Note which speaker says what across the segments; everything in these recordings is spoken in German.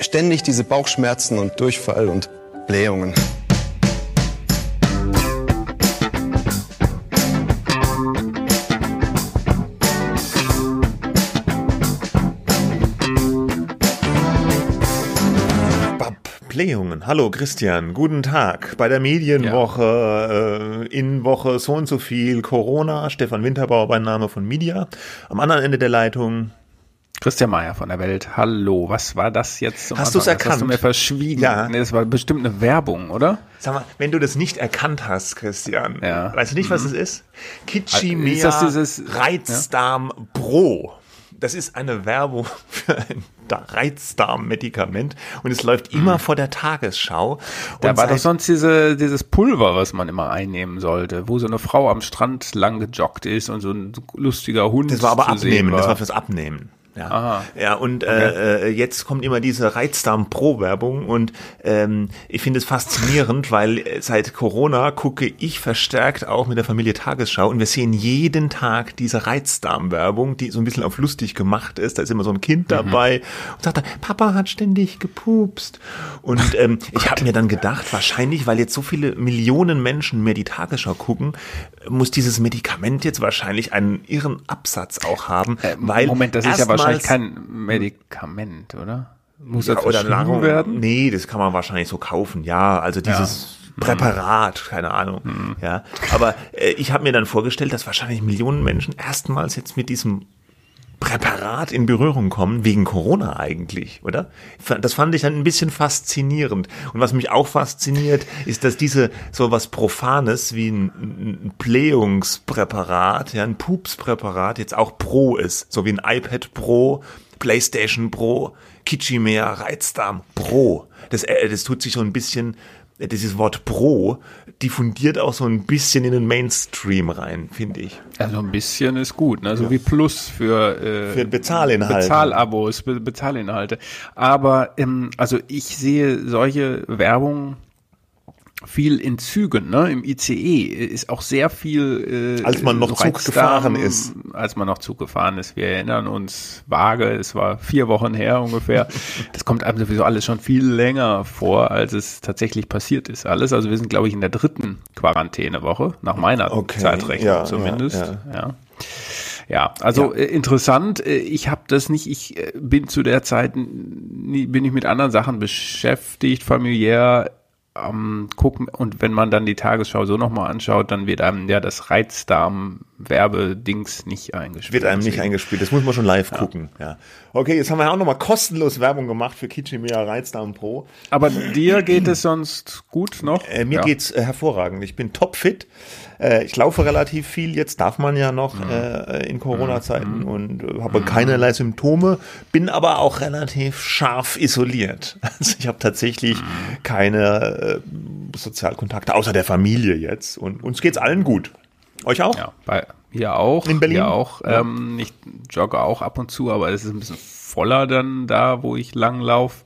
Speaker 1: ständig diese Bauchschmerzen und Durchfall und Blähungen.
Speaker 2: Blähungen. Hallo Christian, guten Tag. Bei der Medienwoche, äh, in Woche so und so viel Corona. Stefan Winterbauer beim Name von Media. Am anderen Ende der Leitung
Speaker 3: Christian Mayer von der Welt. Hallo, was war das jetzt?
Speaker 2: Hast du es erkannt? Das hast
Speaker 3: du mir verschwiegen.
Speaker 2: Ja.
Speaker 3: Nee, das war bestimmt eine Werbung, oder?
Speaker 2: Sag mal, wenn du das nicht erkannt hast, Christian,
Speaker 3: ja.
Speaker 2: weißt du nicht, was mhm. es ist? Kitschimea
Speaker 3: ist das dieses,
Speaker 2: Reizdarm ja? Pro. Das ist eine Werbung für ein Reizdarm-Medikament und es läuft immer mhm. vor der Tagesschau.
Speaker 3: Da war doch sonst diese, dieses Pulver, was man immer einnehmen sollte, wo so eine Frau am Strand lang gejoggt ist und so ein lustiger Hund.
Speaker 2: Das war aber Abnehmen, war. das war fürs Abnehmen. Ja,
Speaker 3: Aha.
Speaker 2: ja und äh, okay. äh, jetzt kommt immer diese Reizdarm Pro Werbung und ähm, ich finde es faszinierend, weil seit Corona gucke ich verstärkt auch mit der Familie Tagesschau und wir sehen jeden Tag diese Reizdarm Werbung, die so ein bisschen auf lustig gemacht ist. Da ist immer so ein Kind mhm. dabei und sagt dann, Papa hat ständig gepupst. Und ähm, ich habe mir dann gedacht, wahrscheinlich, weil jetzt so viele Millionen Menschen mehr die Tagesschau gucken, muss dieses Medikament jetzt wahrscheinlich einen irren Absatz auch haben,
Speaker 3: äh,
Speaker 2: weil
Speaker 3: Moment, das ist ja wahrscheinlich kein Medikament, oder? Muss ja, das oder Nahrung werden?
Speaker 2: Nee, das kann man wahrscheinlich so kaufen. Ja, also dieses ja. Präparat, keine Ahnung. Mhm. Ja, aber äh, ich habe mir dann vorgestellt, dass wahrscheinlich Millionen Menschen erstmals jetzt mit diesem Präparat in Berührung kommen, wegen Corona eigentlich, oder? Das fand ich dann ein bisschen faszinierend. Und was mich auch fasziniert, ist, dass diese so was Profanes wie ein, ein Blähungspräparat, ja, ein Pupspräparat jetzt auch Pro ist. So wie ein iPad Pro, PlayStation Pro, Kitschimea, Reizdarm Pro. Das, äh, das tut sich so ein bisschen dieses Wort Pro diffundiert auch so ein bisschen in den Mainstream rein, finde ich.
Speaker 3: Also ein bisschen ist gut, ne? so ja. wie Plus für,
Speaker 2: äh, für Bezahlinhalte.
Speaker 3: Bezahlabos, Be Bezahlinhalte. Aber ähm, also ich sehe solche Werbung viel in Zügen, ne? Im ICE ist auch sehr viel.
Speaker 2: Äh, als man noch Zug gefahren ist.
Speaker 3: Als man noch Zug gefahren ist. Wir erinnern uns vage, es war vier Wochen her ungefähr. das kommt einem sowieso alles schon viel länger vor, als es tatsächlich passiert ist. Alles. Also wir sind, glaube ich, in der dritten Quarantänewoche, nach meiner okay, Zeitrechnung ja, zumindest. Ja, ja. ja. Ja, also ja. Äh, interessant. Äh, ich habe das nicht. Ich äh, bin zu der Zeit nie, bin ich mit anderen Sachen beschäftigt, familiär ähm, gucken und wenn man dann die Tagesschau so nochmal anschaut, dann wird einem ja das Reizdarm-Werbedings nicht eingespielt.
Speaker 2: Wird einem nicht eingespielt, das muss man schon live ja. gucken, ja. Okay, jetzt haben wir auch nochmal kostenlos Werbung gemacht für Kitschimia Reizdarm Pro.
Speaker 3: Aber dir geht es sonst gut noch?
Speaker 2: Äh, mir ja. geht's äh, hervorragend. Ich bin topfit. Äh, ich laufe relativ viel, jetzt darf man ja noch mhm. äh, in Corona-Zeiten mhm. und äh, habe mhm. keinerlei Symptome, bin aber auch relativ scharf isoliert. Also ich habe tatsächlich mhm. keine äh, Sozialkontakte, außer der Familie jetzt. Und uns geht's allen gut. Euch auch?
Speaker 3: Ja, bei hier auch.
Speaker 2: In Berlin?
Speaker 3: Hier auch. Ja. Ähm, ich jogge auch ab und zu, aber es ist ein bisschen voller dann da, wo ich lang laufe.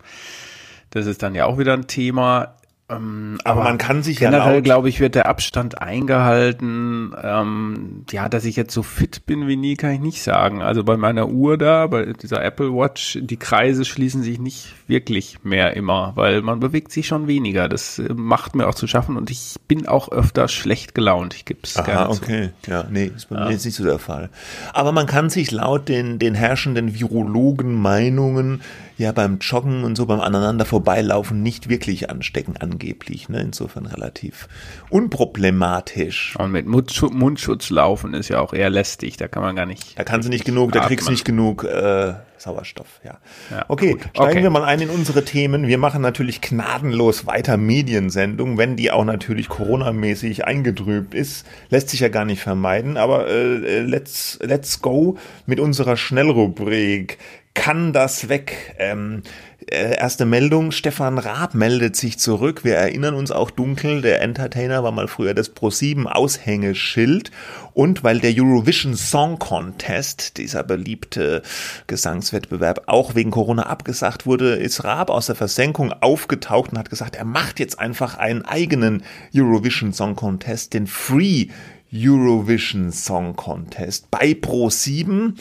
Speaker 3: Das ist dann ja auch wieder ein Thema.
Speaker 2: Ähm, aber, aber, man kann sich
Speaker 3: generell,
Speaker 2: ja
Speaker 3: glaube ich, wird der Abstand eingehalten. Ähm, ja, dass ich jetzt so fit bin wie nie, kann ich nicht sagen. Also bei meiner Uhr da, bei dieser Apple Watch, die Kreise schließen sich nicht wirklich mehr immer, weil man bewegt sich schon weniger. Das äh, macht mir auch zu schaffen und ich bin auch öfter schlecht gelaunt. Ich gebe es gerne
Speaker 2: okay. Zu. Ja, nee, ist bei ja. mir jetzt nicht so der Fall. Aber man kann sich laut den, den herrschenden Virologen Meinungen ja beim Joggen und so beim aneinander vorbeilaufen nicht wirklich anstecken, angeblich. Ne? Insofern relativ unproblematisch.
Speaker 3: Und mit Mundschutz laufen ist ja auch eher lästig, da kann man gar nicht.
Speaker 2: Da kannst du nicht genug, da kriegst du nicht genug äh, Sauerstoff, ja. ja okay, gut. steigen okay. wir mal ein in unsere Themen. Wir machen natürlich gnadenlos weiter Mediensendung, wenn die auch natürlich Corona-mäßig eingetrübt ist. Lässt sich ja gar nicht vermeiden, aber äh, let's, let's go mit unserer Schnellrubrik kann das weg? Ähm, äh, erste Meldung, Stefan Raab meldet sich zurück. Wir erinnern uns auch dunkel, der Entertainer war mal früher das Pro7 Aushängeschild. Und weil der Eurovision Song Contest, dieser beliebte Gesangswettbewerb, auch wegen Corona abgesagt wurde, ist Raab aus der Versenkung aufgetaucht und hat gesagt, er macht jetzt einfach einen eigenen Eurovision Song Contest, den Free Eurovision Song Contest bei Pro7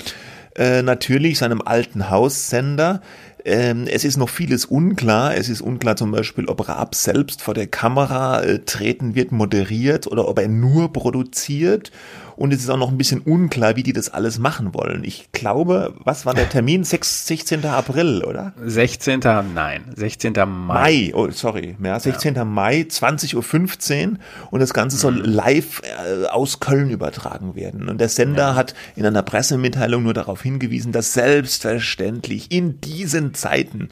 Speaker 2: äh, natürlich seinem alten Haussender. Ähm, es ist noch vieles unklar. Es ist unklar zum Beispiel, ob Raab selbst vor der Kamera äh, treten wird, moderiert oder ob er nur produziert und es ist auch noch ein bisschen unklar, wie die das alles machen wollen. Ich glaube, was war der Termin? 6, 16. April, oder?
Speaker 3: 16. Nein, 16. Mai.
Speaker 2: Mai, oh, sorry. Ja, 16. Ja. Mai, 20.15 Uhr und das Ganze soll mhm. live äh, aus Köln übertragen werden. Und der Sender ja. hat in einer Pressemitteilung nur darauf hingewiesen, dass selbstverständlich in diesen Zeiten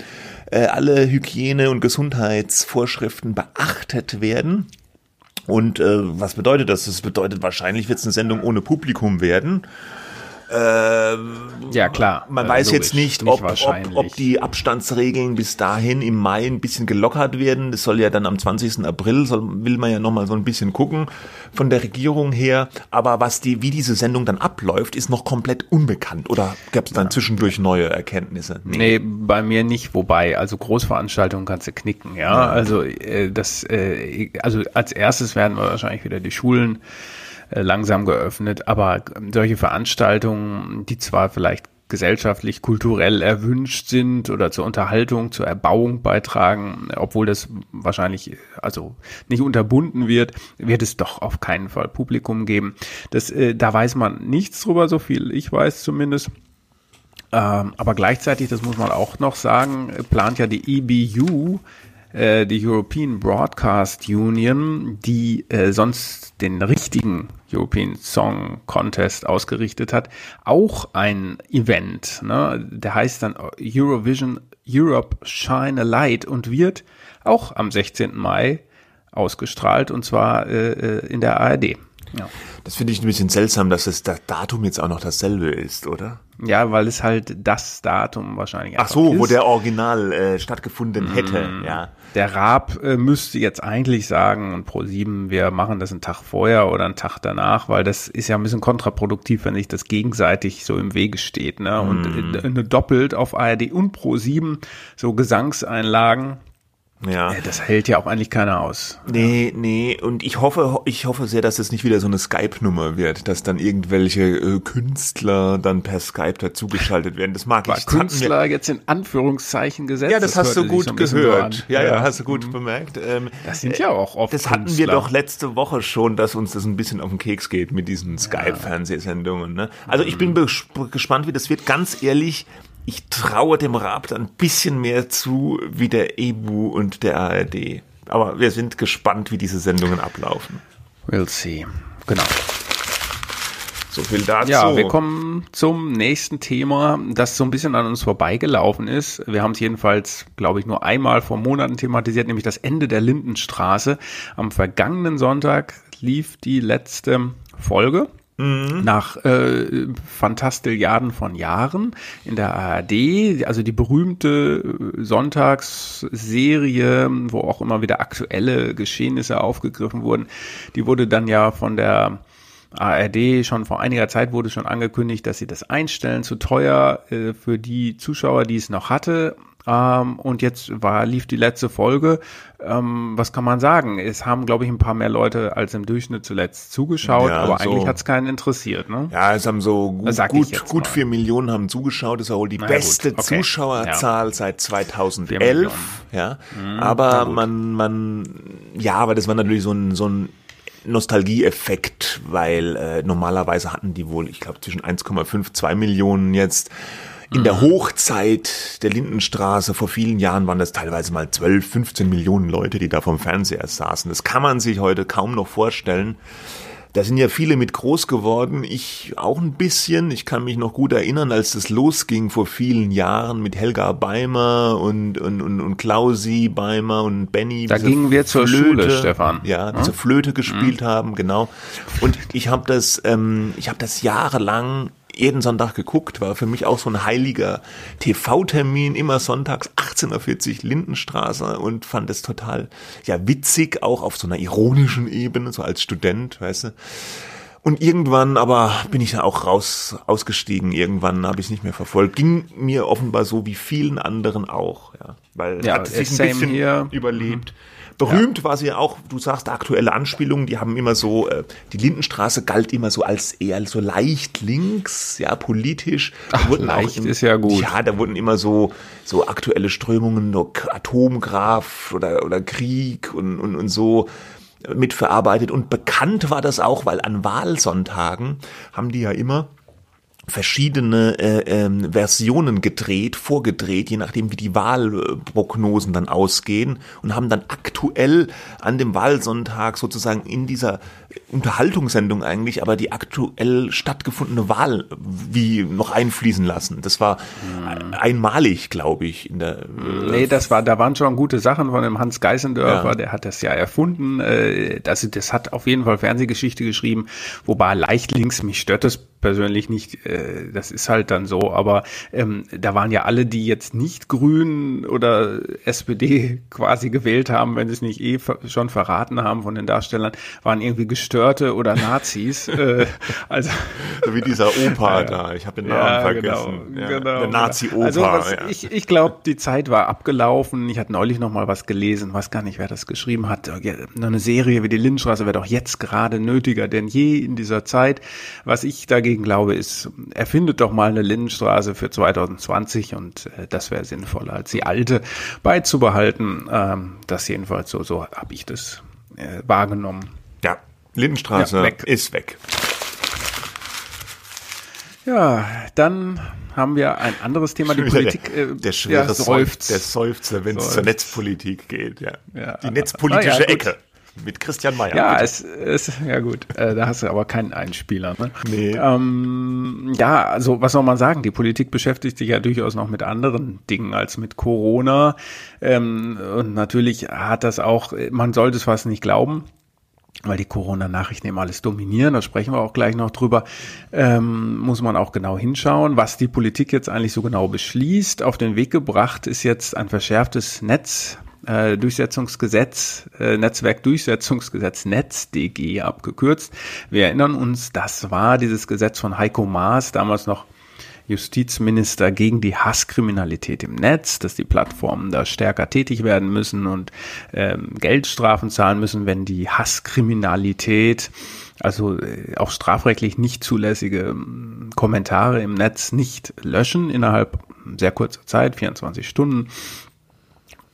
Speaker 2: äh, alle Hygiene- und Gesundheitsvorschriften beachtet werden. Und äh, was bedeutet das? Das bedeutet, wahrscheinlich wird es eine Sendung ohne Publikum werden.
Speaker 3: Äh, ja, klar.
Speaker 2: Man äh, weiß logisch, jetzt nicht, ob, nicht ob, ob, die Abstandsregeln bis dahin im Mai ein bisschen gelockert werden. Das soll ja dann am 20. April, soll, will man ja nochmal so ein bisschen gucken von der Regierung her. Aber was die, wie diese Sendung dann abläuft, ist noch komplett unbekannt. Oder gab es dann ja. zwischendurch neue Erkenntnisse?
Speaker 3: Nee. nee. bei mir nicht. Wobei, also Großveranstaltungen kannst du knicken, ja. ja. Also äh, das, äh, also als erstes werden wir wahrscheinlich wieder die Schulen langsam geöffnet. Aber solche Veranstaltungen, die zwar vielleicht gesellschaftlich, kulturell erwünscht sind oder zur Unterhaltung, zur Erbauung beitragen, obwohl das wahrscheinlich also nicht unterbunden wird, wird es doch auf keinen Fall Publikum geben. Das, äh, da weiß man nichts drüber, so viel ich weiß zumindest. Ähm, aber gleichzeitig, das muss man auch noch sagen, plant ja die EBU äh, die European Broadcast Union, die äh, sonst den richtigen European Song Contest ausgerichtet hat, auch ein Event. Ne? Der heißt dann Eurovision Europe Shine a Light und wird auch am 16. Mai ausgestrahlt und zwar äh, äh in der ARD.
Speaker 2: Ja. Das finde ich ein bisschen seltsam, dass das Datum jetzt auch noch dasselbe ist, oder?
Speaker 3: Ja, weil es halt das Datum wahrscheinlich
Speaker 2: Ach so, ist. wo der Original äh, stattgefunden hätte, mm, ja.
Speaker 3: Der Raab äh, müsste jetzt eigentlich sagen, und pro sieben, wir machen das einen Tag vorher oder einen Tag danach, weil das ist ja ein bisschen kontraproduktiv, wenn sich das gegenseitig so im Wege steht, ne? Und mm. äh, doppelt auf ARD und pro sieben so Gesangseinlagen ja. Das hält ja auch eigentlich keiner aus.
Speaker 2: Nee, nee. Und ich hoffe, ich hoffe sehr, dass es nicht wieder so eine Skype-Nummer wird, dass dann irgendwelche äh, Künstler dann per Skype dazugeschaltet werden. Das mag
Speaker 3: War
Speaker 2: ich.
Speaker 3: Künstler jetzt in Anführungszeichen gesetzt.
Speaker 2: Ja, das, das hast du gut so gehört. So ja, ja, hast du gut mhm. bemerkt.
Speaker 3: Ähm, das sind ja auch oft
Speaker 2: Das hatten Künstler. wir doch letzte Woche schon, dass uns das ein bisschen auf den Keks geht mit diesen Skype-Fernsehsendungen. Ne? Also ich bin mhm. gespannt, wie das wird. Ganz ehrlich, ich traue dem Raab ein bisschen mehr zu wie der EBU und der ARD. Aber wir sind gespannt, wie diese Sendungen ablaufen.
Speaker 3: We'll see. Genau.
Speaker 2: So viel dazu.
Speaker 3: Ja, wir kommen zum nächsten Thema, das so ein bisschen an uns vorbeigelaufen ist. Wir haben es jedenfalls, glaube ich, nur einmal vor Monaten thematisiert, nämlich das Ende der Lindenstraße. Am vergangenen Sonntag lief die letzte Folge. Mhm. Nach äh, Fantastilliarden von Jahren in der ARD, also die berühmte äh, Sonntagsserie, wo auch immer wieder aktuelle Geschehnisse aufgegriffen wurden, die wurde dann ja von der ARD schon vor einiger Zeit wurde schon angekündigt, dass sie das einstellen, zu teuer äh, für die Zuschauer, die es noch hatte. Ähm, und jetzt war, lief die letzte Folge. Ähm, was kann man sagen? Es haben, glaube ich, ein paar mehr Leute als im Durchschnitt zuletzt zugeschaut, ja, aber so. eigentlich hat es keinen interessiert. Ne?
Speaker 2: Ja, es haben so gut, gut, gut vier Millionen haben zugeschaut. Das ist wohl die naja, beste okay. Zuschauerzahl ja. seit 2011. Ja, mhm, aber man, man, ja, aber das war natürlich so ein, so ein Nostalgieeffekt, weil äh, normalerweise hatten die wohl, ich glaube, zwischen 1,5, 2 Millionen jetzt. In der mhm. Hochzeit der Lindenstraße vor vielen Jahren waren das teilweise mal 12, 15 Millionen Leute, die da vom Fernseher saßen. Das kann man sich heute kaum noch vorstellen. Da sind ja viele mit groß geworden, ich auch ein bisschen. Ich kann mich noch gut erinnern, als das losging vor vielen Jahren mit Helga Beimer und, und, und, und Klausi Beimer und Benny.
Speaker 3: Da gingen wir zur Flöte, Schule, Stefan.
Speaker 2: Ja, diese hm? Flöte gespielt hm? haben, genau. Und ich habe das, ähm, ich habe das jahrelang jeden Sonntag geguckt, war für mich auch so ein heiliger TV-Termin, immer sonntags 18.40 Uhr Lindenstraße und fand es total, ja, witzig, auch auf so einer ironischen Ebene, so als Student, weißt du. Und irgendwann aber bin ich da auch raus ausgestiegen. Irgendwann habe ich es nicht mehr verfolgt. Ging mir offenbar so wie vielen anderen auch, ja. Weil
Speaker 3: ja,
Speaker 2: hat sich ein bisschen hier. überlebt. Mhm. Berühmt ja. war sie ja auch, du sagst aktuelle Anspielungen, die haben immer so, äh, die Lindenstraße galt immer so als eher so leicht links, ja, politisch.
Speaker 3: Ach, leicht im, ist ja gut.
Speaker 2: Ja, da wurden immer so, so aktuelle Strömungen, nur Atomgraf oder, oder Krieg und, und, und so mitverarbeitet. Und bekannt war das auch, weil an Wahlsonntagen haben die ja immer verschiedene äh, ähm, Versionen gedreht, vorgedreht, je nachdem wie die Wahlprognosen dann ausgehen und haben dann aktuell an dem Wahlsonntag sozusagen in dieser Unterhaltungssendung eigentlich, aber die aktuell stattgefundene Wahl wie noch einfließen lassen. Das war hm. einmalig, glaube ich, in der. Äh,
Speaker 3: nee, das war, da waren schon gute Sachen von dem Hans Geisendörfer, ja. der hat das ja erfunden. Äh, das, das hat auf jeden Fall Fernsehgeschichte geschrieben, wobei leicht links mich stört das persönlich nicht, äh, das ist halt dann so, aber ähm, da waren ja alle, die jetzt nicht Grün oder SPD quasi gewählt haben, wenn sie es nicht eh schon verraten haben von den Darstellern, waren irgendwie Gestörte oder Nazis. äh,
Speaker 2: also so wie dieser Opa da, ich habe den Namen ja, vergessen. Genau, ja, genau, der Nazi-Opa. Also
Speaker 3: was, ja. ich, ich glaube, die Zeit war abgelaufen. Ich hatte neulich noch mal was gelesen, weiß gar nicht, wer das geschrieben hat. Eine Serie wie die Lindstraße wäre doch jetzt gerade nötiger denn je in dieser Zeit. Was ich dagegen dagegen glaube, ist, erfindet doch mal eine Lindenstraße für 2020 und äh, das wäre sinnvoller, als die alte beizubehalten. Ähm, das jedenfalls so, so habe ich das äh, wahrgenommen.
Speaker 2: Ja, Lindenstraße ja, weg. ist weg.
Speaker 3: Ja, dann haben wir ein anderes Thema, die Politik.
Speaker 2: Der, der schwere ja, Seufz, der Seufzer, wenn es zur Netzpolitik geht. Ja. ja. Die netzpolitische ja, Ecke mit Christian Mayer.
Speaker 3: Ja, es ist, ja gut, äh, da hast du aber keinen Einspieler. Ne? Nee. Ähm, ja, also was soll man sagen? Die Politik beschäftigt sich ja durchaus noch mit anderen Dingen als mit Corona. Ähm, und natürlich hat das auch, man sollte es fast nicht glauben, weil die Corona-Nachrichten eben alles dominieren, da sprechen wir auch gleich noch drüber, ähm, muss man auch genau hinschauen, was die Politik jetzt eigentlich so genau beschließt. Auf den Weg gebracht ist jetzt ein verschärftes Netz äh, Durchsetzungsgesetz, äh, Netzwerkdurchsetzungsgesetz NetzDG abgekürzt. Wir erinnern uns, das war dieses Gesetz von Heiko Maas, damals noch Justizminister gegen die Hasskriminalität im Netz, dass die Plattformen da stärker tätig werden müssen und ähm, Geldstrafen zahlen müssen, wenn die Hasskriminalität, also äh, auch strafrechtlich nicht zulässige ähm, Kommentare im Netz nicht löschen innerhalb sehr kurzer Zeit, 24 Stunden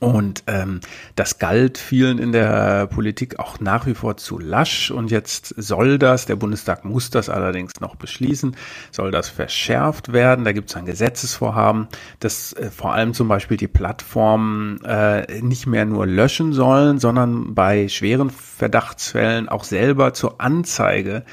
Speaker 3: und ähm, das galt vielen in der Politik auch nach wie vor zu lasch. Und jetzt soll das, der Bundestag muss das allerdings noch beschließen, soll das verschärft werden. Da gibt es ein Gesetzesvorhaben, dass äh, vor allem zum Beispiel die Plattformen äh, nicht mehr nur löschen sollen, sondern bei schweren Verdachtsfällen auch selber zur Anzeige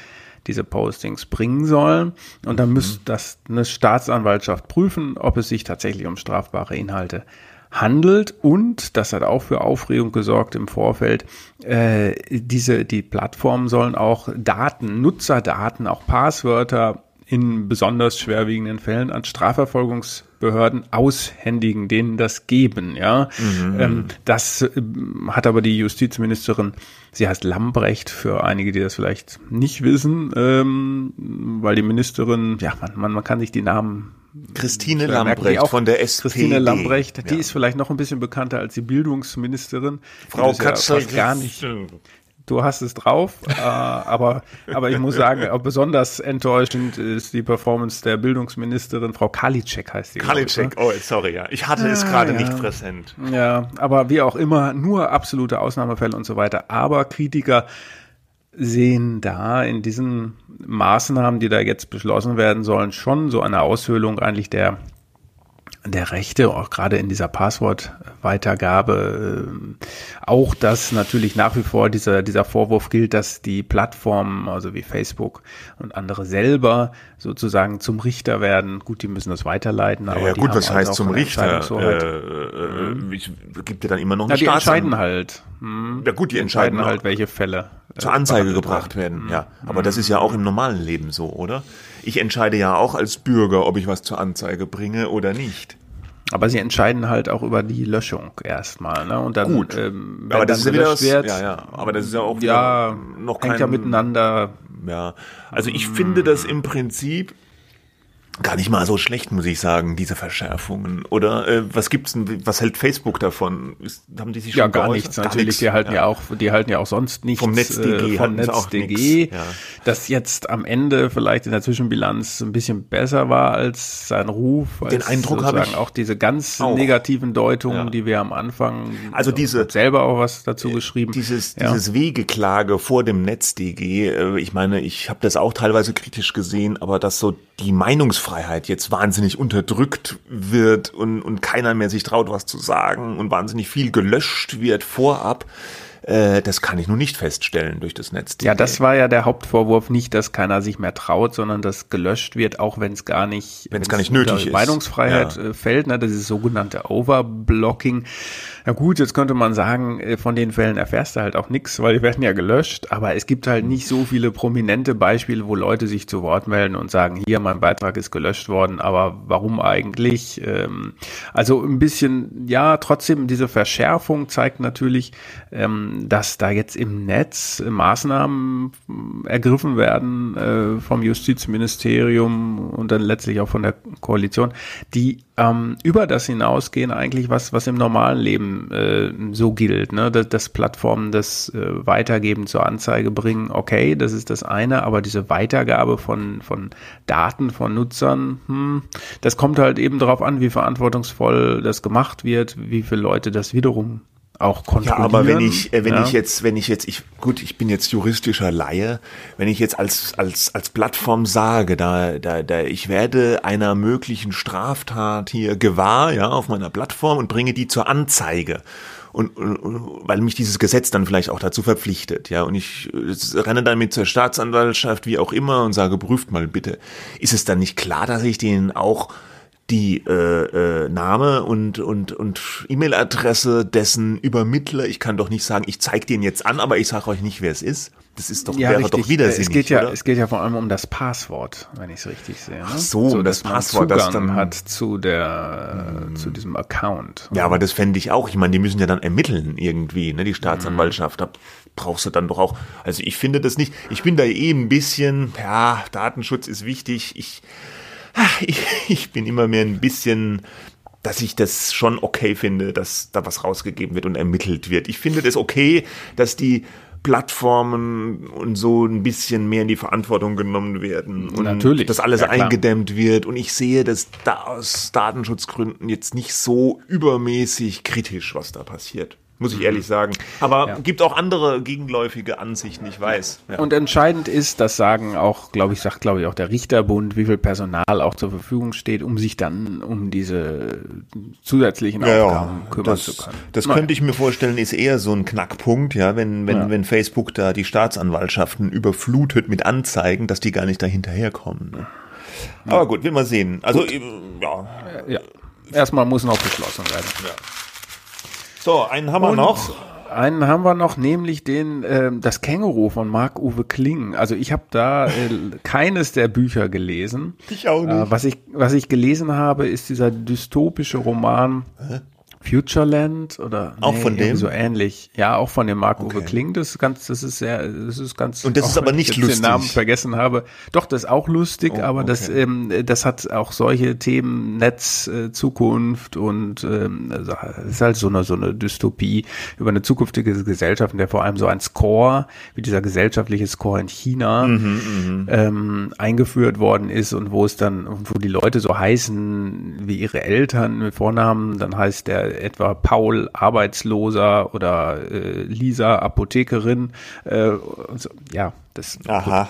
Speaker 3: diese Postings bringen sollen. Und dann müsste mhm. das eine Staatsanwaltschaft prüfen, ob es sich tatsächlich um strafbare Inhalte handelt handelt und das hat auch für Aufregung gesorgt im Vorfeld. Äh, diese die Plattformen sollen auch Daten, Nutzerdaten, auch Passwörter in besonders schwerwiegenden Fällen an Strafverfolgungsbehörden aushändigen, denen das geben. Ja, mhm. ähm, das äh, hat aber die Justizministerin, sie heißt Lambrecht für einige, die das vielleicht nicht wissen, ähm, weil die Ministerin, ja, man, man, man kann sich die Namen
Speaker 2: Christine Lambrecht von der SPD.
Speaker 3: Christine Lambrecht, die ja. ist vielleicht noch ein bisschen bekannter als die Bildungsministerin.
Speaker 2: Frau Katzel. Ja
Speaker 3: gar nicht. Du hast es drauf, äh, aber, aber ich muss sagen, besonders enttäuschend ist die Performance der Bildungsministerin, Frau Kalitschek heißt sie.
Speaker 2: Kalitschek, ne? oh, sorry, ja. Ich hatte es gerade ja. nicht präsent.
Speaker 3: Ja, aber wie auch immer, nur absolute Ausnahmefälle und so weiter. Aber Kritiker sehen da in diesen Maßnahmen, die da jetzt beschlossen werden sollen, schon so eine Aushöhlung eigentlich der der Rechte, auch gerade in dieser Passwortweitergabe, äh, auch dass natürlich nach wie vor dieser, dieser Vorwurf gilt, dass die Plattformen, also wie Facebook und andere selber sozusagen zum Richter werden. Gut, die müssen das weiterleiten,
Speaker 2: aber ja, gut, was halt heißt zum Richter? Äh, äh, mhm. gibt ja dann immer noch eine
Speaker 3: ja, die entscheiden halt.
Speaker 2: Hm. Ja gut, die entscheiden, entscheiden halt,
Speaker 3: welche Fälle
Speaker 2: zur Anzeige gebracht werden. Ja, aber mhm. das ist ja auch im normalen Leben so, oder? Ich entscheide ja auch als Bürger, ob ich was zur Anzeige bringe oder nicht.
Speaker 3: Aber sie entscheiden halt auch über die Löschung erstmal, ne? Und dann,
Speaker 2: Gut. Ähm, aber das ist ja wieder was, wird, ja, ja. Aber das ist ja auch
Speaker 3: ja noch hängt kein, ja miteinander
Speaker 2: ja. Also ich finde das im Prinzip gar nicht mal so schlecht, muss ich sagen, diese Verschärfungen. Oder äh, was gibt's denn, was hält Facebook davon? Ist,
Speaker 3: haben die sich schon Ja, gar geäußert? nichts. Gar Natürlich, nichts. die halten ja. ja. auch, die halten ja auch sonst nichts
Speaker 2: vom NetzDG,
Speaker 3: äh, vom NetzDG, ja. das jetzt am Ende vielleicht in der Zwischenbilanz ein bisschen besser war als sein Ruf. Als
Speaker 2: Den Eindruck habe ich
Speaker 3: auch diese ganz auch. negativen Deutungen, ja. die wir am Anfang
Speaker 2: also diese
Speaker 3: selber auch was dazu äh, geschrieben.
Speaker 2: Dieses dieses Wegeklage vor dem NetzDG, äh, ich meine, ich habe das auch teilweise kritisch gesehen, aber das so die Meinungsfreiheit jetzt wahnsinnig unterdrückt wird und, und keiner mehr sich traut, was zu sagen und wahnsinnig viel gelöscht wird vorab, äh, das kann ich nur nicht feststellen durch das Netz.
Speaker 3: Ja, das war ja der Hauptvorwurf, nicht, dass keiner sich mehr traut, sondern dass gelöscht wird, auch wenn es gar nicht,
Speaker 2: wenn es gar nicht nötig ist.
Speaker 3: Meinungsfreiheit ja. Äh, fällt, ne, das ist sogenannte Overblocking. Ja gut, jetzt könnte man sagen, äh, von den Fällen erfährst du halt auch nichts, weil die werden ja gelöscht, aber es gibt halt nicht so viele prominente Beispiele, wo Leute sich zu Wort melden und sagen, hier, mein Beitrag ist gelöscht worden, aber warum eigentlich? Ähm, also ein bisschen, ja, trotzdem diese Verschärfung zeigt natürlich, ähm, dass da jetzt im Netz Maßnahmen ergriffen werden äh, vom Justizministerium und dann letztlich auch von der Koalition, die ähm, über das hinausgehen eigentlich, was, was im normalen Leben äh, so gilt. Ne? Dass, dass Plattformen das äh, Weitergeben zur Anzeige bringen, okay, das ist das eine, aber diese Weitergabe von, von Daten von Nutzern, hm, das kommt halt eben darauf an, wie verantwortungsvoll das gemacht wird, wie viele Leute das wiederum auch kontrollieren. Ja,
Speaker 2: aber wenn ich, äh, wenn ja. ich jetzt, wenn ich jetzt, ich, gut, ich bin jetzt juristischer Laie, wenn ich jetzt als, als, als Plattform sage, da, da, da, ich werde einer möglichen Straftat hier gewahr, ja, auf meiner Plattform und bringe die zur Anzeige. Und, und, und weil mich dieses Gesetz dann vielleicht auch dazu verpflichtet, ja, und ich renne dann mit zur Staatsanwaltschaft, wie auch immer, und sage, prüft mal bitte. Ist es dann nicht klar, dass ich den auch die äh, äh, Name und und und E-Mail-Adresse dessen Übermittler. Ich kann doch nicht sagen, ich zeige den jetzt an, aber ich sage euch nicht, wer es ist. Das ist doch
Speaker 3: ja, wäre richtig. doch widersinnig, es geht ja oder? es geht ja vor allem um das Passwort, wenn ich es richtig sehe. Ne?
Speaker 2: Ach so, so das Passwort,
Speaker 3: das dann hat zu der hm. zu diesem Account.
Speaker 2: Ja, aber das fände ich auch. Ich meine, die müssen ja dann ermitteln irgendwie, ne? Die Staatsanwaltschaft. Da brauchst du dann doch auch. Also ich finde das nicht. Ich bin da eh ein bisschen. Ja, Datenschutz ist wichtig. Ich ich, ich bin immer mehr ein bisschen dass ich das schon okay finde, dass da was rausgegeben wird und ermittelt wird. Ich finde das okay, dass die Plattformen und so ein bisschen mehr in die Verantwortung genommen werden und
Speaker 3: Natürlich.
Speaker 2: dass alles ja, eingedämmt wird. Und ich sehe das da aus Datenschutzgründen jetzt nicht so übermäßig kritisch, was da passiert muss ich mhm. ehrlich sagen. Aber ja. gibt auch andere gegenläufige Ansichten, ich weiß.
Speaker 3: Ja. Und entscheidend ist, das sagen auch, glaube ich, sagt glaube ich auch der Richterbund, wie viel Personal auch zur Verfügung steht, um sich dann um diese zusätzlichen ja, Aufgaben kümmern
Speaker 2: das,
Speaker 3: zu können.
Speaker 2: Das Nein. könnte ich mir vorstellen, ist eher so ein Knackpunkt, ja, wenn wenn wenn Facebook da die Staatsanwaltschaften überflutet mit Anzeigen, dass die gar nicht dahinterherkommen. Ne? Aber gut, will man sehen. Also gut.
Speaker 3: ja. ja. Erstmal muss noch beschlossen werden. Ja.
Speaker 2: So, einen haben wir noch.
Speaker 3: Einen haben wir noch, nämlich den äh, das Känguru von Marc-Uwe Kling. Also ich habe da äh, keines der Bücher gelesen.
Speaker 2: Ich auch nicht.
Speaker 3: Äh, was ich was ich gelesen habe, ist dieser dystopische Roman Hä? Futureland oder
Speaker 2: auch nee, von dem
Speaker 3: so ähnlich. Ja, auch von dem Marco okay. Kling. Das ist ganz, das ist sehr, das ist ganz.
Speaker 2: Und das ist aber nicht lustig.
Speaker 3: Den Namen vergessen habe. Doch, das ist auch lustig, oh, aber okay. das, ähm, das hat auch solche Themen Netz, äh, Zukunft und ähm, also, ist halt so eine so eine Dystopie über eine zukünftige Gesellschaft, in der vor allem so ein Score wie dieser gesellschaftliche Score in China mhm, mhm, ähm, eingeführt worden ist und wo es dann, wo die Leute so heißen wie ihre Eltern mit Vornamen, dann heißt der etwa Paul Arbeitsloser oder äh, Lisa Apothekerin. Äh, so, ja, das,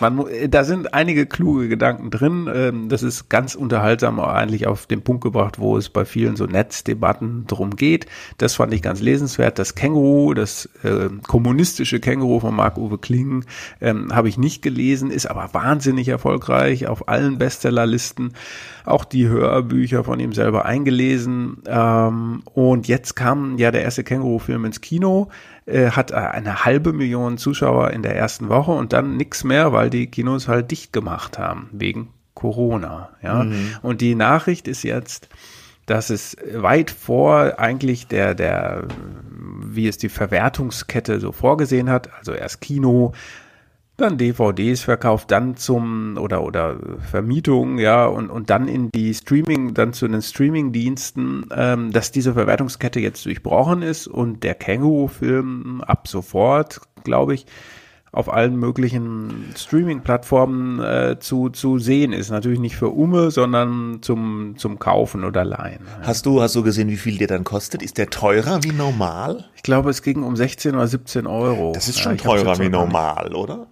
Speaker 3: man, da sind einige kluge Gedanken drin. Ähm, das ist ganz unterhaltsam eigentlich auf den Punkt gebracht, wo es bei vielen so Netzdebatten drum geht. Das fand ich ganz lesenswert. Das Känguru, das äh, kommunistische Känguru von Marc-Uwe Kling, ähm, habe ich nicht gelesen, ist aber wahnsinnig erfolgreich auf allen Bestsellerlisten. Auch die Hörbücher von ihm selber eingelesen. Ähm, und jetzt kam ja der erste Känguru-Film ins Kino äh, hat eine halbe Million Zuschauer in der ersten Woche und dann nichts mehr, weil die Kinos halt dicht gemacht haben wegen Corona. Ja, mhm. und die Nachricht ist jetzt, dass es weit vor eigentlich der der wie es die Verwertungskette so vorgesehen hat, also erst Kino, dann DVDs verkauft, dann zum oder oder Vermietung, ja, und, und dann in die Streaming, dann zu den Streaming-Diensten, ähm, dass diese Verwertungskette jetzt durchbrochen ist und der Känguru-Film ab sofort, glaube ich, auf allen möglichen Streaming-Plattformen äh, zu, zu sehen ist. Natürlich nicht für Ume, sondern zum, zum Kaufen oder Leihen.
Speaker 2: Hast du, hast du gesehen, wie viel der dann kostet? Ist der teurer wie normal?
Speaker 3: Ich glaube, es ging um 16 oder 17 Euro.
Speaker 2: Das ist schon ja, teurer wie normal, oder?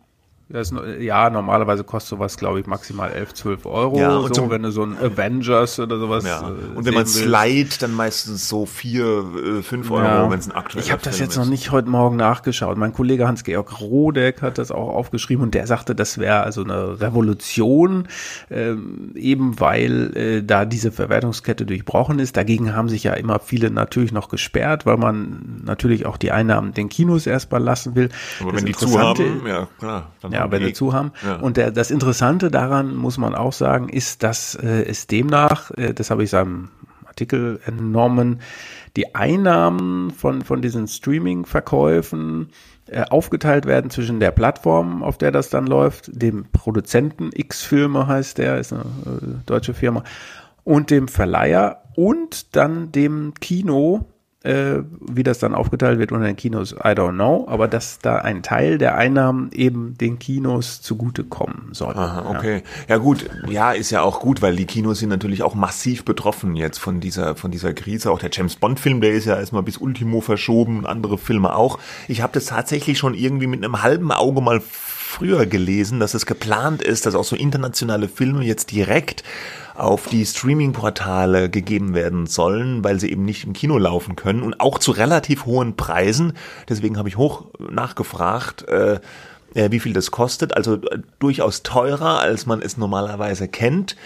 Speaker 3: Das, ja, normalerweise kostet sowas, glaube ich, maximal 11, 12 Euro. Ja, und so, wenn du so ein Avengers oder sowas. Ja.
Speaker 2: Äh, und wenn man Slide, dann meistens so 4, 5 äh, Euro, ja. wenn es ein aktueller
Speaker 3: Ich habe das jetzt ist. noch nicht heute Morgen nachgeschaut. Mein Kollege Hans-Georg Rodeck hat das auch aufgeschrieben und der sagte, das wäre also eine Revolution, ähm, eben weil äh, da diese Verwertungskette durchbrochen ist. Dagegen haben sich ja immer viele natürlich noch gesperrt, weil man natürlich auch die Einnahmen den Kinos erstmal lassen will.
Speaker 2: Aber das wenn die zu haben, ja klar.
Speaker 3: Dann ja, wenn sie zu haben. Ja. Und der, das Interessante daran, muss man auch sagen, ist, dass äh, es demnach, äh, das habe ich seinem Artikel entnommen, die Einnahmen von, von diesen Streaming-Verkäufen äh, aufgeteilt werden zwischen der Plattform, auf der das dann läuft, dem Produzenten X-Filme heißt der, ist eine äh, deutsche Firma, und dem Verleiher und dann dem Kino, äh, wie das dann aufgeteilt wird unter den Kinos, I don't know, aber dass da ein Teil der Einnahmen eben den Kinos zugutekommen soll.
Speaker 2: Aha, okay. Ja. ja gut, ja, ist ja auch gut, weil die Kinos sind natürlich auch massiv betroffen jetzt von dieser, von dieser Krise. Auch der James Bond Film, der ist ja erstmal bis Ultimo verschoben, andere Filme auch. Ich habe das tatsächlich schon irgendwie mit einem halben Auge mal früher gelesen, dass es geplant ist, dass auch so internationale Filme jetzt direkt auf die Streaming-Portale gegeben werden sollen, weil sie eben nicht im Kino laufen können und auch zu relativ hohen Preisen. Deswegen habe ich hoch nachgefragt, äh, äh wie viel das kostet. Also äh, durchaus teurer, als man es normalerweise kennt.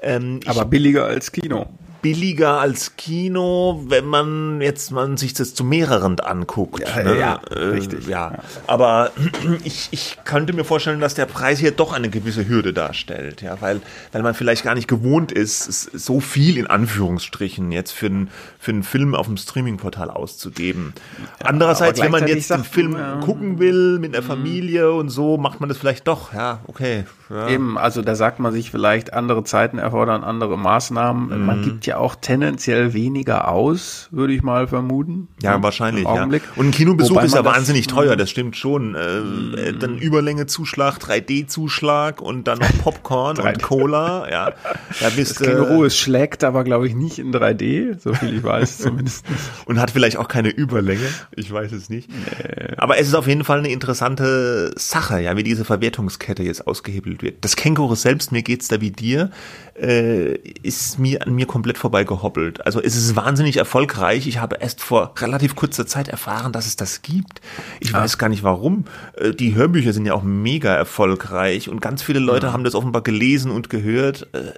Speaker 3: Ähm, Aber billiger als Kino
Speaker 2: billiger als Kino, wenn man jetzt man sich das zu mehreren anguckt.
Speaker 3: Ja, ne? ja äh, richtig.
Speaker 2: Ja. ja. Aber ich, ich könnte mir vorstellen, dass der Preis hier doch eine gewisse Hürde darstellt, ja, weil, weil man vielleicht gar nicht gewohnt ist, so viel in Anführungsstrichen jetzt für, ein, für einen Film auf dem Streamingportal auszugeben. Andererseits, wenn man jetzt den Film gucken will mit einer mhm. Familie und so, macht man das vielleicht doch, ja, okay.
Speaker 3: Eben, also da sagt man sich vielleicht, andere Zeiten erfordern andere Maßnahmen. Mhm. Man gibt ja auch tendenziell weniger aus, würde ich mal vermuten.
Speaker 2: Ja, wahrscheinlich. Ja. Und ein Kinobesuch Wobei ist ja wahnsinnig das, teuer, das stimmt schon. Äh, mm. Dann Überlänge-Zuschlag, 3D-Zuschlag und dann noch Popcorn und Cola. Ja,
Speaker 3: da bist, das Känguru, äh, es schlägt aber, glaube ich, nicht in 3D, so viel ich weiß zumindest.
Speaker 2: Und hat vielleicht auch keine Überlänge, ich weiß es nicht. Nee. Aber es ist auf jeden Fall eine interessante Sache, ja, wie diese Verwertungskette jetzt ausgehebelt wird. Das Känguru selbst, mir geht's da wie dir, äh, ist mir an mir komplett vorbei gehoppelt. Also es ist wahnsinnig erfolgreich. Ich habe erst vor relativ kurzer Zeit erfahren, dass es das gibt. Ich ah. weiß gar nicht warum. Äh, die Hörbücher sind ja auch mega erfolgreich und ganz viele Leute ja. haben das offenbar gelesen und gehört. Äh,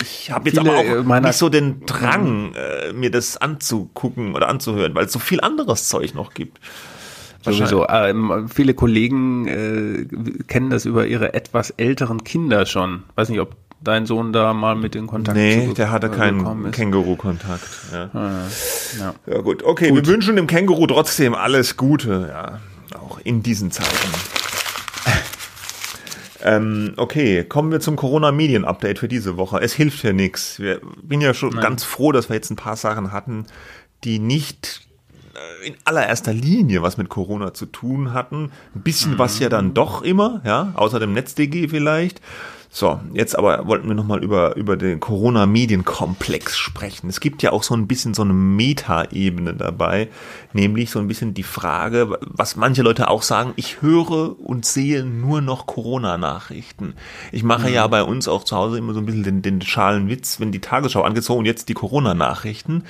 Speaker 2: ich habe jetzt aber auch nicht so den Drang, äh, mir das anzugucken oder anzuhören, weil es so viel anderes Zeug noch gibt.
Speaker 3: Sowieso. Ähm, viele Kollegen äh, kennen das über ihre etwas älteren Kinder schon. Weiß nicht, ob dein Sohn da mal mit in Kontakt
Speaker 2: Nee, der hatte keinen Känguru-Kontakt. Ja. Ah, ja. ja. gut. Okay, gut. wir wünschen dem Känguru trotzdem alles Gute, ja, auch in diesen Zeiten. ähm, okay, kommen wir zum Corona-Medien-Update für diese Woche. Es hilft ja nichts. Wir bin ja schon Nein. ganz froh, dass wir jetzt ein paar Sachen hatten, die nicht äh, in allererster Linie was mit Corona zu tun hatten. Ein bisschen mhm. was ja dann doch immer, ja, außer dem NetzDG vielleicht. So, jetzt aber wollten wir nochmal über, über den Corona-Medienkomplex sprechen. Es gibt ja auch so ein bisschen so eine Meta-Ebene dabei, nämlich so ein bisschen die Frage, was manche Leute auch sagen, ich höre und sehe nur noch Corona-Nachrichten. Ich mache mhm. ja bei uns auch zu Hause immer so ein bisschen den, den schalen Witz, wenn die Tagesschau angeht, und jetzt die Corona-Nachrichten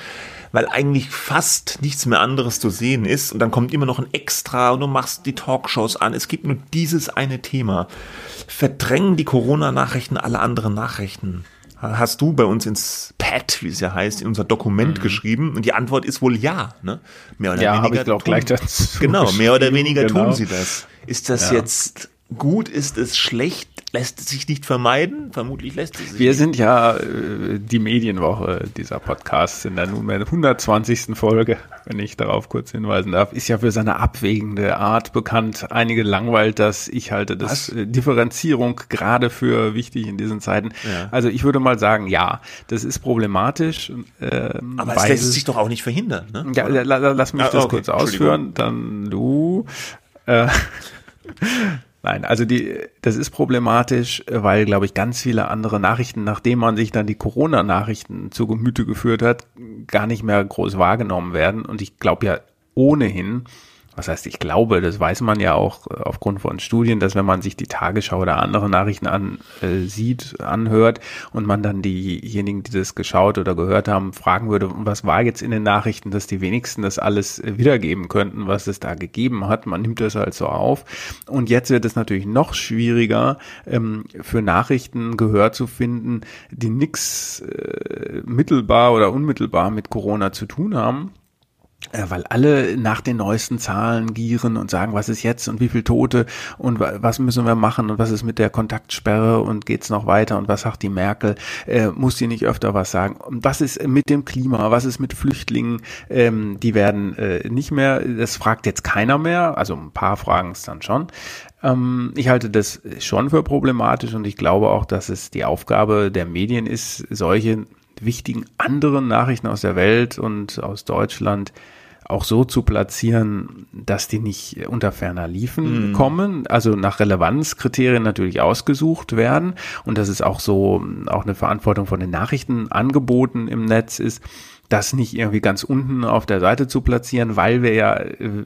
Speaker 2: weil eigentlich fast nichts mehr anderes zu sehen ist und dann kommt immer noch ein Extra und du machst die Talkshows an. Es gibt nur dieses eine Thema. Verdrängen die Corona-Nachrichten alle anderen Nachrichten? Hast du bei uns ins Pad, wie es ja heißt, in unser Dokument mhm. geschrieben? Und die Antwort ist wohl ja. Ne?
Speaker 3: Mehr oder ja, weniger. Ich glaube gleich dazu.
Speaker 2: Genau, mehr oder weniger genau. tun sie das. Ist das ja. jetzt gut? Ist es schlecht? Lässt sich nicht vermeiden. Vermutlich lässt es sich.
Speaker 3: Wir
Speaker 2: nicht.
Speaker 3: sind ja äh, die Medienwoche dieser Podcast in der nunmehr 120. Folge, wenn ich darauf kurz hinweisen darf, ist ja für seine abwägende Art bekannt. Einige langweilt das. Ich halte das äh, Differenzierung gerade für wichtig in diesen Zeiten. Ja. Also ich würde mal sagen, ja, das ist problematisch.
Speaker 2: Ähm, Aber es lässt sich doch auch nicht verhindern. Ne?
Speaker 3: Ja, lass mich ah, das okay. kurz ausführen. Dann du. Äh, Nein, also die, das ist problematisch, weil, glaube ich, ganz viele andere Nachrichten, nachdem man sich dann die Corona-Nachrichten zu Gemüte geführt hat, gar nicht mehr groß wahrgenommen werden. Und ich glaube ja ohnehin, was heißt, ich glaube, das weiß man ja auch äh, aufgrund von Studien, dass wenn man sich die Tagesschau oder andere Nachrichten an, äh, anhört und man dann diejenigen, die das geschaut oder gehört haben, fragen würde, was war jetzt in den Nachrichten, dass die wenigsten das alles äh, wiedergeben könnten, was es da gegeben hat. Man nimmt das halt so auf. Und jetzt wird es natürlich noch schwieriger, ähm, für Nachrichten Gehör zu finden, die nichts äh, mittelbar oder unmittelbar mit Corona zu tun haben weil alle nach den neuesten Zahlen gieren und sagen, was ist jetzt und wie viel Tote und was müssen wir machen und was ist mit der Kontaktsperre und geht's noch weiter und was sagt die Merkel, äh, muss die nicht öfter was sagen? Und was ist mit dem Klima, was ist mit Flüchtlingen, ähm, die werden äh, nicht mehr, das fragt jetzt keiner mehr, also ein paar fragen es dann schon. Ähm, ich halte das schon für problematisch und ich glaube auch, dass es die Aufgabe der Medien ist, solche wichtigen anderen Nachrichten aus der Welt und aus Deutschland auch so zu platzieren, dass die nicht unter ferner Liefen mm. kommen, also nach Relevanzkriterien natürlich ausgesucht werden und dass es auch so auch eine Verantwortung von den Nachrichtenangeboten im Netz ist, das nicht irgendwie ganz unten auf der Seite zu platzieren, weil wir ja äh,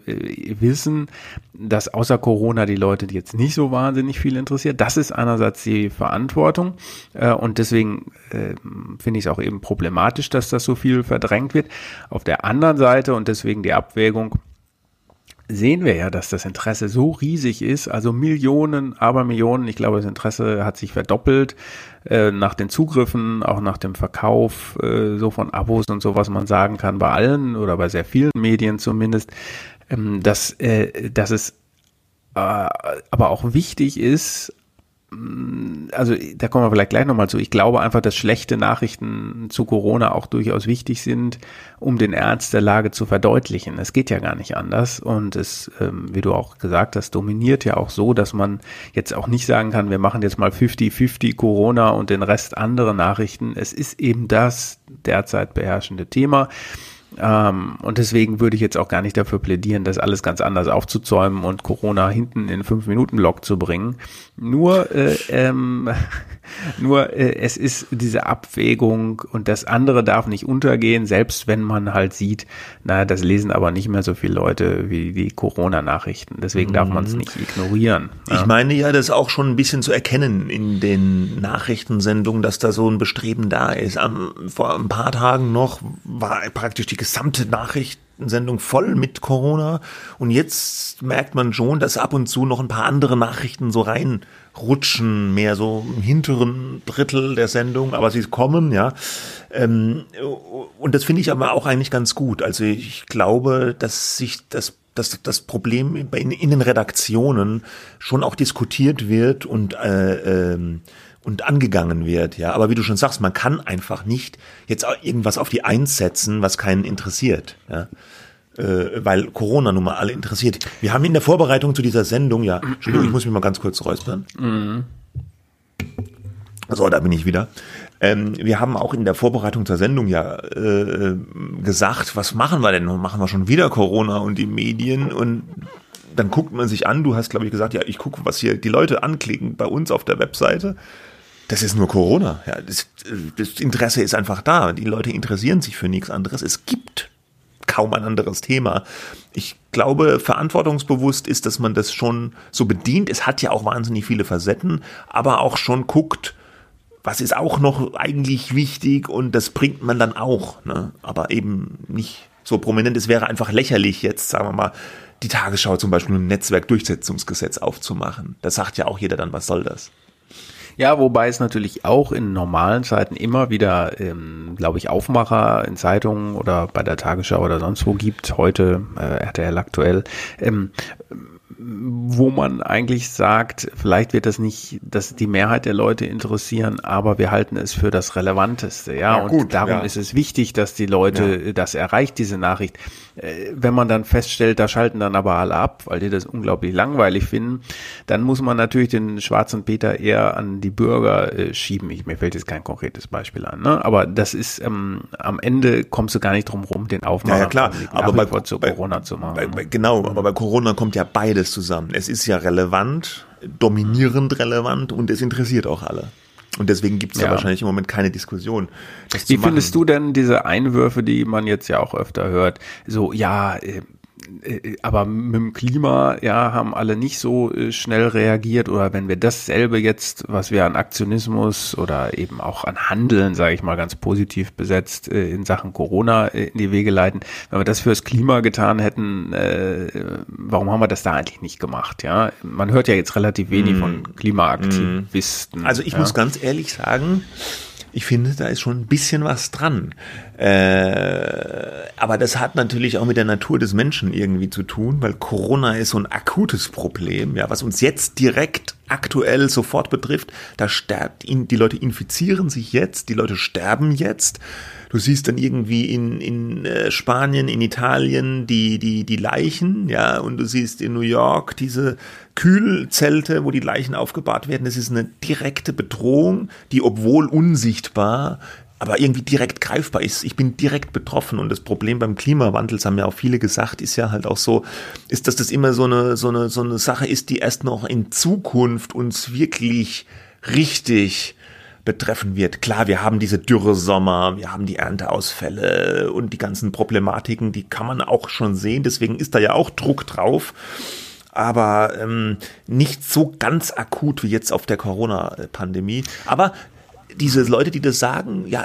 Speaker 3: wissen, dass außer Corona die Leute jetzt nicht so wahnsinnig viel interessiert. Das ist einerseits die Verantwortung äh, und deswegen äh, finde ich es auch eben problematisch, dass das so viel verdrängt wird. Auf der anderen Seite und deswegen die Abwägung, sehen wir ja, dass das Interesse so riesig ist, also Millionen, aber Millionen, ich glaube, das Interesse hat sich verdoppelt äh, nach den Zugriffen, auch nach dem Verkauf äh, so von Abos und so, was man sagen kann, bei allen oder bei sehr vielen Medien zumindest, ähm, dass, äh, dass es aber auch wichtig ist, also da kommen wir vielleicht gleich nochmal zu. Ich glaube einfach, dass schlechte Nachrichten zu Corona auch durchaus wichtig sind, um den Ernst der Lage zu verdeutlichen. Es geht ja gar nicht anders. Und es, ähm, wie du auch gesagt hast, dominiert ja auch so, dass man jetzt auch nicht sagen kann, wir machen jetzt mal 50-50 Corona und den Rest andere Nachrichten. Es ist eben das derzeit beherrschende Thema. Ähm, und deswegen würde ich jetzt auch gar nicht dafür plädieren, das alles ganz anders aufzuzäumen und Corona hinten in fünf Minuten Block zu bringen. Nur, äh, ähm, nur äh, es ist diese Abwägung und das andere darf nicht untergehen, selbst wenn man halt sieht, na, das lesen aber nicht mehr so viele Leute wie die Corona-Nachrichten. Deswegen darf man es mhm. nicht ignorieren.
Speaker 2: Ja. Ich meine ja, das auch schon ein bisschen zu erkennen in den Nachrichtensendungen, dass da so ein Bestreben da ist. Am, vor ein paar Tagen noch war praktisch die gesamte Nachrichtensendung voll mit Corona. Und jetzt merkt man schon, dass ab und zu noch ein paar andere Nachrichten so reinrutschen, mehr so im hinteren Drittel der Sendung, aber sie kommen, ja. Ähm, und das finde ich aber auch eigentlich ganz gut. Also ich glaube, dass sich das dass das Problem in, den Redaktionen schon auch diskutiert wird und äh, ähm, und angegangen wird, ja. Aber wie du schon sagst, man kann einfach nicht jetzt irgendwas auf die Eins setzen, was keinen interessiert, ja. Äh, weil Corona nun mal alle interessiert. Wir haben in der Vorbereitung zu dieser Sendung, ja, Entschuldigung, ich muss mich mal ganz kurz räuspern. Mhm. So, da bin ich wieder. Ähm, wir haben auch in der Vorbereitung zur Sendung ja äh, gesagt, was machen wir denn? Machen wir schon wieder Corona und die Medien und dann guckt man sich an, du hast glaube ich gesagt, ja, ich gucke, was hier die Leute anklicken bei uns auf der Webseite das ist nur Corona. Ja, das, das Interesse ist einfach da. Die Leute interessieren sich für nichts anderes. Es gibt kaum ein anderes Thema. Ich glaube, verantwortungsbewusst ist, dass man das schon so bedient. Es hat ja auch wahnsinnig viele Facetten, aber auch schon guckt, was ist auch noch eigentlich wichtig und das bringt man dann auch. Ne? Aber eben nicht so prominent. Es wäre einfach lächerlich, jetzt, sagen wir mal, die Tagesschau zum Beispiel ein Netzwerkdurchsetzungsgesetz aufzumachen. Da sagt ja auch jeder dann, was soll das?
Speaker 3: Ja, wobei es natürlich auch in normalen Zeiten immer wieder, ähm, glaube ich, Aufmacher in Zeitungen oder bei der Tagesschau oder sonst wo gibt. Heute äh, RTL aktuell. Ähm, wo man eigentlich sagt, vielleicht wird das nicht, dass die Mehrheit der Leute interessieren, aber wir halten es für das Relevanteste, ja. ja und darum ja. ist es wichtig, dass die Leute ja. das erreicht, diese Nachricht. Äh, wenn man dann feststellt, da schalten dann aber alle ab, weil die das unglaublich langweilig finden, dann muss man natürlich den schwarzen Peter eher an die Bürger äh, schieben. Ich, mir fällt jetzt kein konkretes Beispiel an, ne? Aber das ist ähm, am Ende kommst du gar nicht drum rum, den Aufmacher
Speaker 2: ja, ja, klar. aber bei,
Speaker 3: bei, Corona zu machen.
Speaker 2: Bei, bei, genau, aber bei Corona kommt ja beides zusammen. Es ist ja relevant, dominierend relevant und es interessiert auch alle. Und deswegen gibt es ja. wahrscheinlich im Moment keine Diskussion.
Speaker 3: Wie findest du denn diese Einwürfe, die man jetzt ja auch öfter hört? So, ja, äh, aber mit dem Klima, ja, haben alle nicht so äh, schnell reagiert oder wenn wir dasselbe jetzt, was wir an Aktionismus oder eben auch an Handeln, sage ich mal ganz positiv besetzt, äh, in Sachen Corona in die Wege leiten, wenn wir das fürs Klima getan hätten, warum haben wir das da eigentlich nicht gemacht? Ja, man hört ja jetzt relativ wenig mm. von Klimaaktivisten.
Speaker 2: Also ich
Speaker 3: ja?
Speaker 2: muss ganz ehrlich sagen, ich finde, da ist schon ein bisschen was dran. Äh, aber das hat natürlich auch mit der Natur des Menschen irgendwie zu tun, weil Corona ist so ein akutes Problem, ja, was uns jetzt direkt aktuell sofort betrifft. Da sterbt die Leute infizieren sich jetzt, die Leute sterben jetzt. Du siehst dann irgendwie in, in äh, Spanien, in Italien die, die, die Leichen, ja, und du siehst in New York diese Kühlzelte, wo die Leichen aufgebahrt werden. Das ist eine direkte Bedrohung, die obwohl unsichtbar aber irgendwie direkt greifbar ist. Ich bin direkt betroffen und das Problem beim Klimawandel, das haben ja auch viele gesagt, ist ja halt auch so, ist, dass das immer so eine, so eine, so eine Sache ist, die erst noch in Zukunft uns wirklich richtig betreffen wird. Klar, wir haben diese Dürresommer, wir haben die Ernteausfälle und die ganzen Problematiken, die kann man auch schon sehen, deswegen ist da ja auch Druck drauf aber ähm, nicht so ganz akut wie jetzt auf der Corona-Pandemie. Aber diese Leute, die das sagen, ja,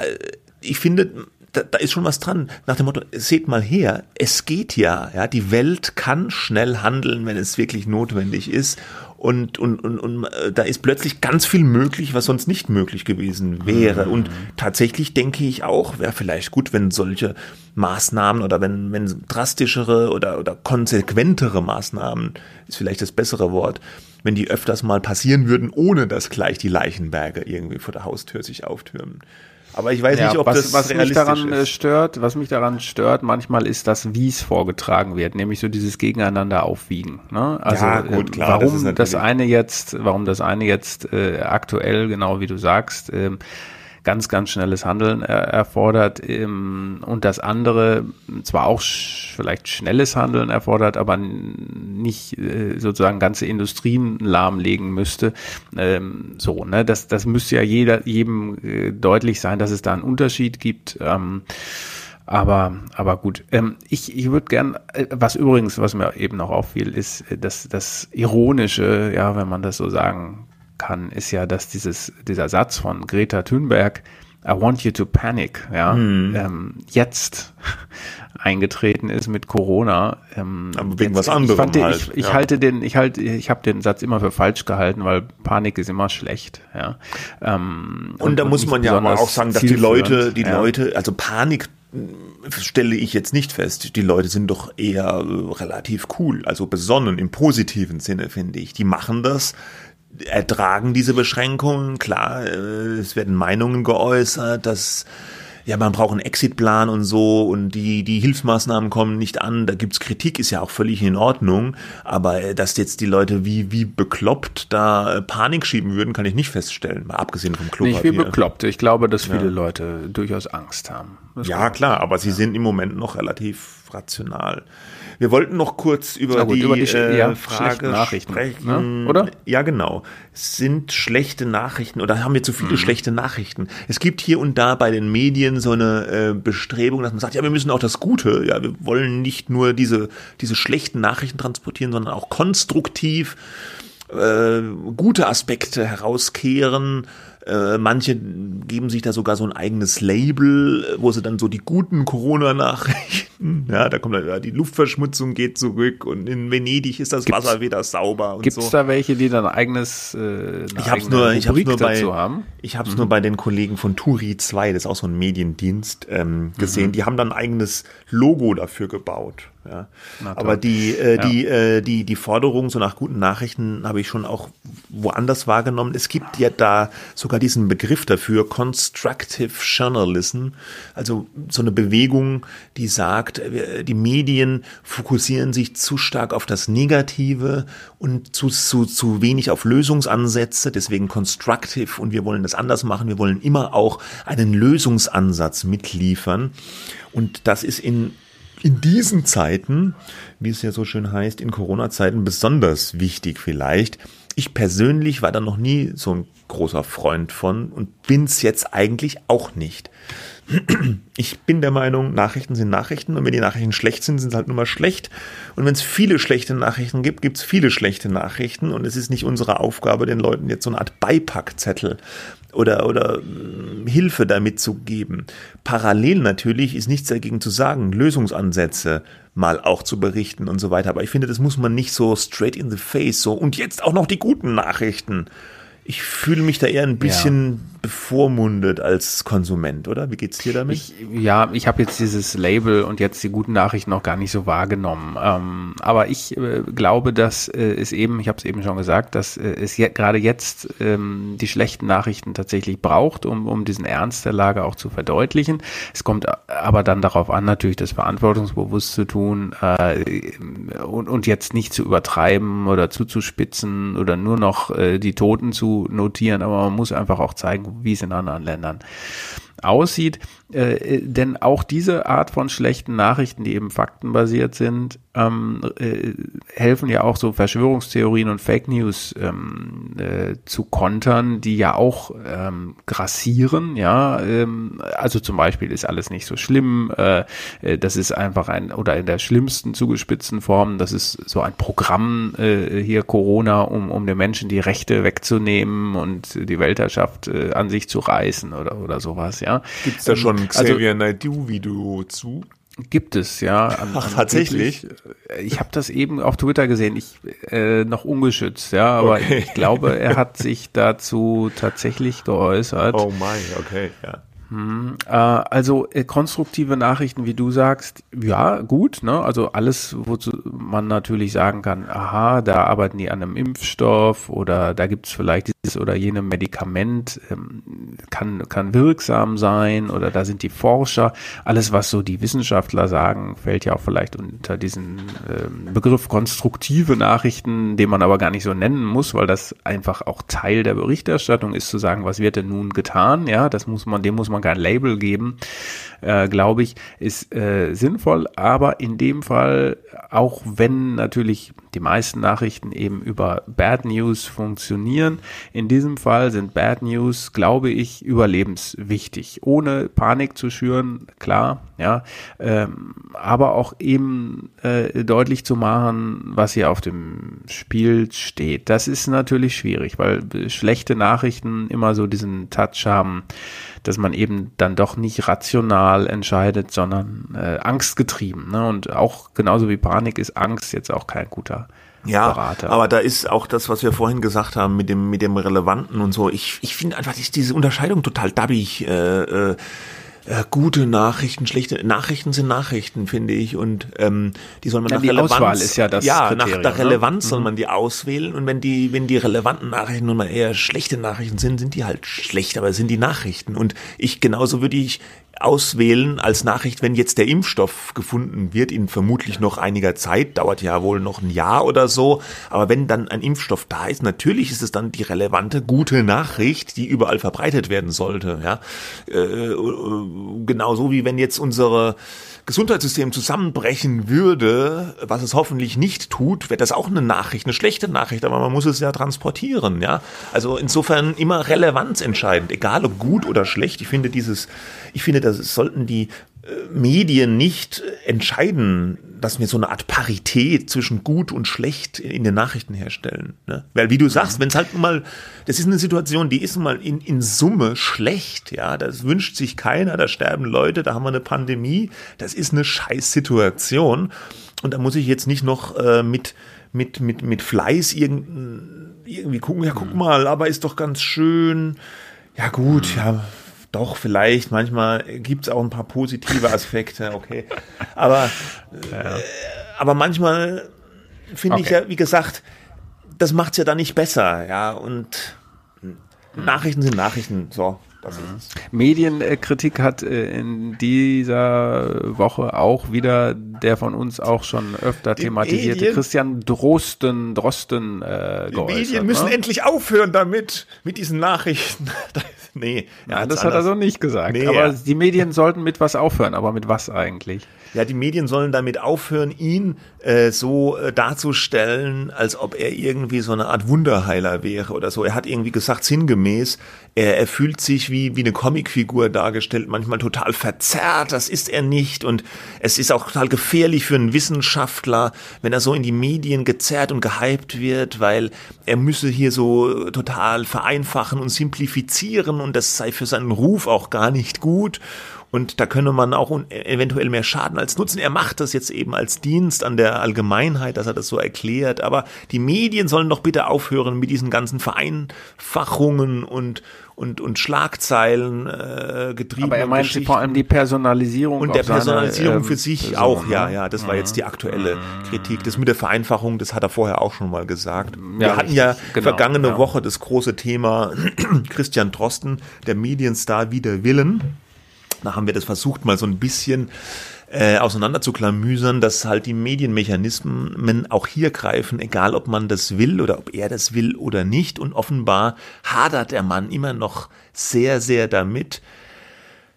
Speaker 2: ich finde, da, da ist schon was dran. Nach dem Motto, seht mal her, es geht ja, ja, die Welt kann schnell handeln, wenn es wirklich notwendig ist. Und, und, und, und äh, da ist plötzlich ganz viel möglich, was sonst nicht möglich gewesen wäre. Mhm. Und tatsächlich denke ich auch, wäre vielleicht gut, wenn solche Maßnahmen oder wenn, wenn drastischere oder, oder konsequentere Maßnahmen, ist vielleicht das bessere Wort, wenn die öfters mal passieren würden, ohne dass gleich die Leichenberge irgendwie vor der Haustür sich auftürmen. Aber ich weiß ja, nicht, ob
Speaker 3: was,
Speaker 2: das
Speaker 3: was mich daran ist. stört, was mich daran stört, manchmal ist das, wie es vorgetragen wird, nämlich so dieses Gegeneinander aufwiegen. Ne? Also ja, gut, klar, warum das, das, eine jetzt, warum das eine jetzt äh, aktuell, genau wie du sagst, äh, ganz, ganz schnelles Handeln er erfordert ähm, und das andere zwar auch sch vielleicht schnelles Handeln erfordert, aber nicht äh, sozusagen ganze Industrien lahmlegen müsste. Ähm, so, ne, das, das müsste ja jeder, jedem äh, deutlich sein, dass es da einen Unterschied gibt. Ähm, aber, aber gut. Ähm, ich ich würde gern, äh, was übrigens, was mir eben noch auffiel, ist äh, das, das Ironische, ja, wenn man das so sagen kann, ist ja, dass dieses, dieser Satz von Greta Thunberg, I want you to panic, ja, hm. ähm, jetzt eingetreten ist mit Corona.
Speaker 2: Ähm, Aber wegen jetzt, was anderem
Speaker 3: ich
Speaker 2: halt.
Speaker 3: Ich, ich ja. halte den, ich halte, ich habe den Satz immer für falsch gehalten, weil Panik ist immer schlecht, ja.
Speaker 2: Ähm, und, und, da muss man ja auch sagen, dass die Leute, die ja. Leute, also Panik stelle ich jetzt nicht fest. Die Leute sind doch eher äh, relativ cool, also besonnen im positiven Sinne, finde ich. Die machen das, ertragen diese Beschränkungen. Klar, äh, es werden Meinungen geäußert, dass ja, man braucht einen Exitplan und so und die, die Hilfsmaßnahmen kommen nicht an. Da gibt's Kritik, ist ja auch völlig in Ordnung. Aber äh, dass jetzt die Leute wie, wie bekloppt da äh, Panik schieben würden, kann ich nicht feststellen, mal abgesehen vom Klopapier.
Speaker 3: Nicht wie bekloppt. Ich glaube, dass viele ja. Leute durchaus Angst haben.
Speaker 2: Das ja, klar, aber sie ja. sind im Moment noch relativ rational. Wir wollten noch kurz über gut, die, über die äh, ja, Frage Nachrichten, sprechen, ne? oder? Ja, genau. Sind schlechte Nachrichten oder haben wir zu viele mhm. schlechte Nachrichten? Es gibt hier und da bei den Medien so eine äh, Bestrebung, dass man sagt, ja, wir müssen auch das Gute, ja, wir wollen nicht nur diese, diese schlechten Nachrichten transportieren, sondern auch konstruktiv äh, gute Aspekte herauskehren Äh, manche geben sich da sogar so ein eigenes Label, wo sie dann so die guten Corona-Nachrichten, ja, da kommt dann, ja, die Luftverschmutzung geht zurück und in Venedig ist das gibt's, Wasser wieder sauber und
Speaker 3: gibt's so. Gibt es da welche, die dann ein eigenes äh,
Speaker 2: ich hab's nur, ich hab's nur bei, haben? Ich habe es mhm. nur bei den Kollegen von Turi 2, das ist auch so ein Mediendienst, ähm, gesehen. Mhm. Die haben dann ein eigenes Logo dafür gebaut. Ja. Aber die, äh, ja. die, äh, die, die Forderung so nach guten Nachrichten habe ich schon auch woanders wahrgenommen. Es gibt ja da sogar diesen Begriff dafür, Constructive Journalism, also so eine Bewegung, die sagt, äh, die Medien fokussieren sich zu stark auf das Negative und zu, zu, zu wenig auf Lösungsansätze, deswegen Constructive und wir wollen das anders machen, wir wollen immer auch einen Lösungsansatz mitliefern. Und das ist in in diesen Zeiten, wie es ja so schön heißt, in Corona-Zeiten besonders wichtig vielleicht. Ich persönlich war da noch nie so ein großer Freund von und bin's jetzt eigentlich auch nicht. Ich bin der Meinung, Nachrichten sind Nachrichten und wenn die Nachrichten schlecht sind, sind sie halt nur mal schlecht. Und wenn es viele schlechte Nachrichten gibt, gibt es viele schlechte Nachrichten und es ist nicht unsere Aufgabe, den Leuten jetzt so eine Art Beipackzettel oder, oder hm, Hilfe damit zu geben. Parallel natürlich ist nichts dagegen zu sagen, Lösungsansätze mal auch zu berichten und so weiter. Aber ich finde, das muss man nicht so straight in the face, so und jetzt auch noch die guten Nachrichten ich fühle mich da eher ein bisschen ja. bevormundet als Konsument, oder? Wie geht's dir damit?
Speaker 3: Ich, ja, ich habe jetzt dieses Label und jetzt die guten Nachrichten noch gar nicht so wahrgenommen. Ähm, aber ich äh, glaube, dass äh, es eben, ich habe es eben schon gesagt, dass äh, es je, gerade jetzt ähm, die schlechten Nachrichten tatsächlich braucht, um, um diesen Ernst der Lage auch zu verdeutlichen. Es kommt aber dann darauf an, natürlich das verantwortungsbewusst zu tun äh, und, und jetzt nicht zu übertreiben oder zuzuspitzen oder nur noch äh, die Toten zu notieren, aber man muss einfach auch zeigen, wie es in anderen Ländern aussieht. Äh, denn auch diese Art von schlechten Nachrichten, die eben faktenbasiert sind, ähm, äh, helfen ja auch so Verschwörungstheorien und Fake News ähm, äh, zu kontern, die ja auch ähm, grassieren. Ja, ähm, also zum Beispiel ist alles nicht so schlimm. Äh, äh, das ist einfach ein oder in der schlimmsten zugespitzten Form. Das ist so ein Programm äh, hier Corona, um um den Menschen die Rechte wegzunehmen und die Weltherrschaft äh, an sich zu reißen oder oder sowas. Ja,
Speaker 2: gibt's da schon ein also Xavier also, Naidoo-Video zu?
Speaker 3: Gibt es, ja.
Speaker 2: An, Ach, tatsächlich?
Speaker 3: ich habe das eben auf Twitter gesehen, ich äh, noch ungeschützt, ja, aber okay. ich glaube, er hat sich dazu tatsächlich geäußert.
Speaker 2: Oh mein, okay, ja.
Speaker 3: Hm, äh, also äh, konstruktive Nachrichten, wie du sagst, ja, gut, ne? Also alles, wozu man natürlich sagen kann, aha, da arbeiten die an einem Impfstoff oder da gibt's vielleicht dieses oder jene Medikament, ähm, kann, kann wirksam sein oder da sind die Forscher. Alles, was so die Wissenschaftler sagen, fällt ja auch vielleicht unter diesen ähm, Begriff konstruktive Nachrichten, den man aber gar nicht so nennen muss, weil das einfach auch Teil der Berichterstattung ist, zu sagen, was wird denn nun getan? Ja, das muss man, dem muss man kein Label geben, äh, glaube ich, ist äh, sinnvoll. Aber in dem Fall, auch wenn natürlich die meisten Nachrichten eben über Bad News funktionieren, in diesem Fall sind Bad News, glaube ich, überlebenswichtig. Ohne Panik zu schüren, klar, ja, ähm, aber auch eben äh, deutlich zu machen, was hier auf dem Spiel steht. Das ist natürlich schwierig, weil schlechte Nachrichten immer so diesen Touch haben, dass man eben dann doch nicht rational entscheidet, sondern äh, angstgetrieben. Ne? Und auch genauso wie Panik ist Angst jetzt auch kein guter
Speaker 2: ja, Berater. aber da ist auch das, was wir vorhin gesagt haben mit dem mit dem Relevanten und so. Ich ich finde einfach diese Unterscheidung total dabbig. Äh, äh, äh, gute Nachrichten, schlechte Nachrichten sind Nachrichten, finde ich. Und ähm, die soll man ja, nach
Speaker 3: die
Speaker 2: Relevanz.
Speaker 3: Auswahl ist ja das.
Speaker 2: Ja, Kriterium, nach der ne? Relevanz ne? soll man die auswählen. Und wenn die, wenn die relevanten Nachrichten nun mal eher schlechte Nachrichten sind, sind die halt schlecht, aber sind die Nachrichten. Und ich genauso würde ich auswählen als Nachricht, wenn jetzt der Impfstoff gefunden wird, in vermutlich noch einiger Zeit, dauert ja wohl noch ein Jahr oder so, aber wenn dann ein Impfstoff da ist, natürlich ist es dann die relevante, gute Nachricht, die überall verbreitet werden sollte, ja. Äh, äh genauso wie wenn jetzt unsere Gesundheitssystem zusammenbrechen würde, was es hoffentlich nicht tut, wäre das auch eine Nachricht, eine schlechte Nachricht, aber man muss es ja transportieren, ja. Also insofern immer Relevanz entscheidend, egal ob gut oder schlecht. Ich finde dieses, ich finde, das sollten die Medien nicht entscheiden, dass wir so eine Art Parität zwischen gut und schlecht in den Nachrichten herstellen. Ne? Weil wie du sagst, wenn es halt nun mal, das ist eine Situation, die ist nun mal in, in Summe schlecht, ja, das wünscht sich keiner, da sterben Leute, da haben wir eine Pandemie, das ist eine Scheißsituation. Und da muss ich jetzt nicht noch äh, mit, mit, mit, mit Fleiß irgendwie, irgendwie gucken, ja guck mal, aber ist doch ganz schön, ja gut, ja doch, vielleicht, manchmal gibt es auch ein paar positive Aspekte, okay. Aber, ja. äh, aber manchmal finde okay. ich ja, wie gesagt, das macht es ja dann nicht besser, ja. Und Nachrichten sind Nachrichten, so.
Speaker 3: Medienkritik hat äh, in dieser Woche auch wieder der von uns auch schon öfter Die thematisierte Medien, Christian Drosten, Drosten äh,
Speaker 2: Die Medien müssen ne? endlich aufhören damit, mit diesen Nachrichten.
Speaker 3: nee. Ja, das hat er so nicht gesagt. Nee, aber ja. die Medien sollten mit was aufhören, aber mit was eigentlich?
Speaker 2: Ja, die Medien sollen damit aufhören, ihn äh, so äh, darzustellen, als ob er irgendwie so eine Art Wunderheiler wäre oder so. Er hat irgendwie gesagt, sinngemäß, er, er fühlt sich wie, wie eine Comicfigur dargestellt, manchmal total verzerrt, das ist er nicht. Und es ist auch total gefährlich für einen Wissenschaftler, wenn er so in die Medien gezerrt und gehypt wird, weil er müsse hier so total vereinfachen und simplifizieren und das sei für seinen Ruf auch gar nicht gut. Und da könne man auch eventuell mehr Schaden als Nutzen. Er macht das jetzt eben als Dienst an der Allgemeinheit, dass er das so erklärt. Aber die Medien sollen doch bitte aufhören mit diesen ganzen Vereinfachungen und und, und Schlagzeilen äh, getrieben.
Speaker 3: Aber er meint vor allem die Personalisierung.
Speaker 2: Und der Personalisierung seine, für sich Person, auch, ja, ne? ja. Das mhm. war jetzt die aktuelle mhm. Kritik. Das mit der Vereinfachung, das hat er vorher auch schon mal gesagt. Wir ja, hatten ja genau, vergangene ja. Woche das große Thema Christian Drosten, der Medienstar wider Willen. Da haben wir das versucht, mal so ein bisschen äh, auseinander zu klamüsern, dass halt die Medienmechanismen auch hier greifen, egal ob man das will oder ob er das will oder nicht. Und offenbar hadert der Mann immer noch sehr, sehr damit,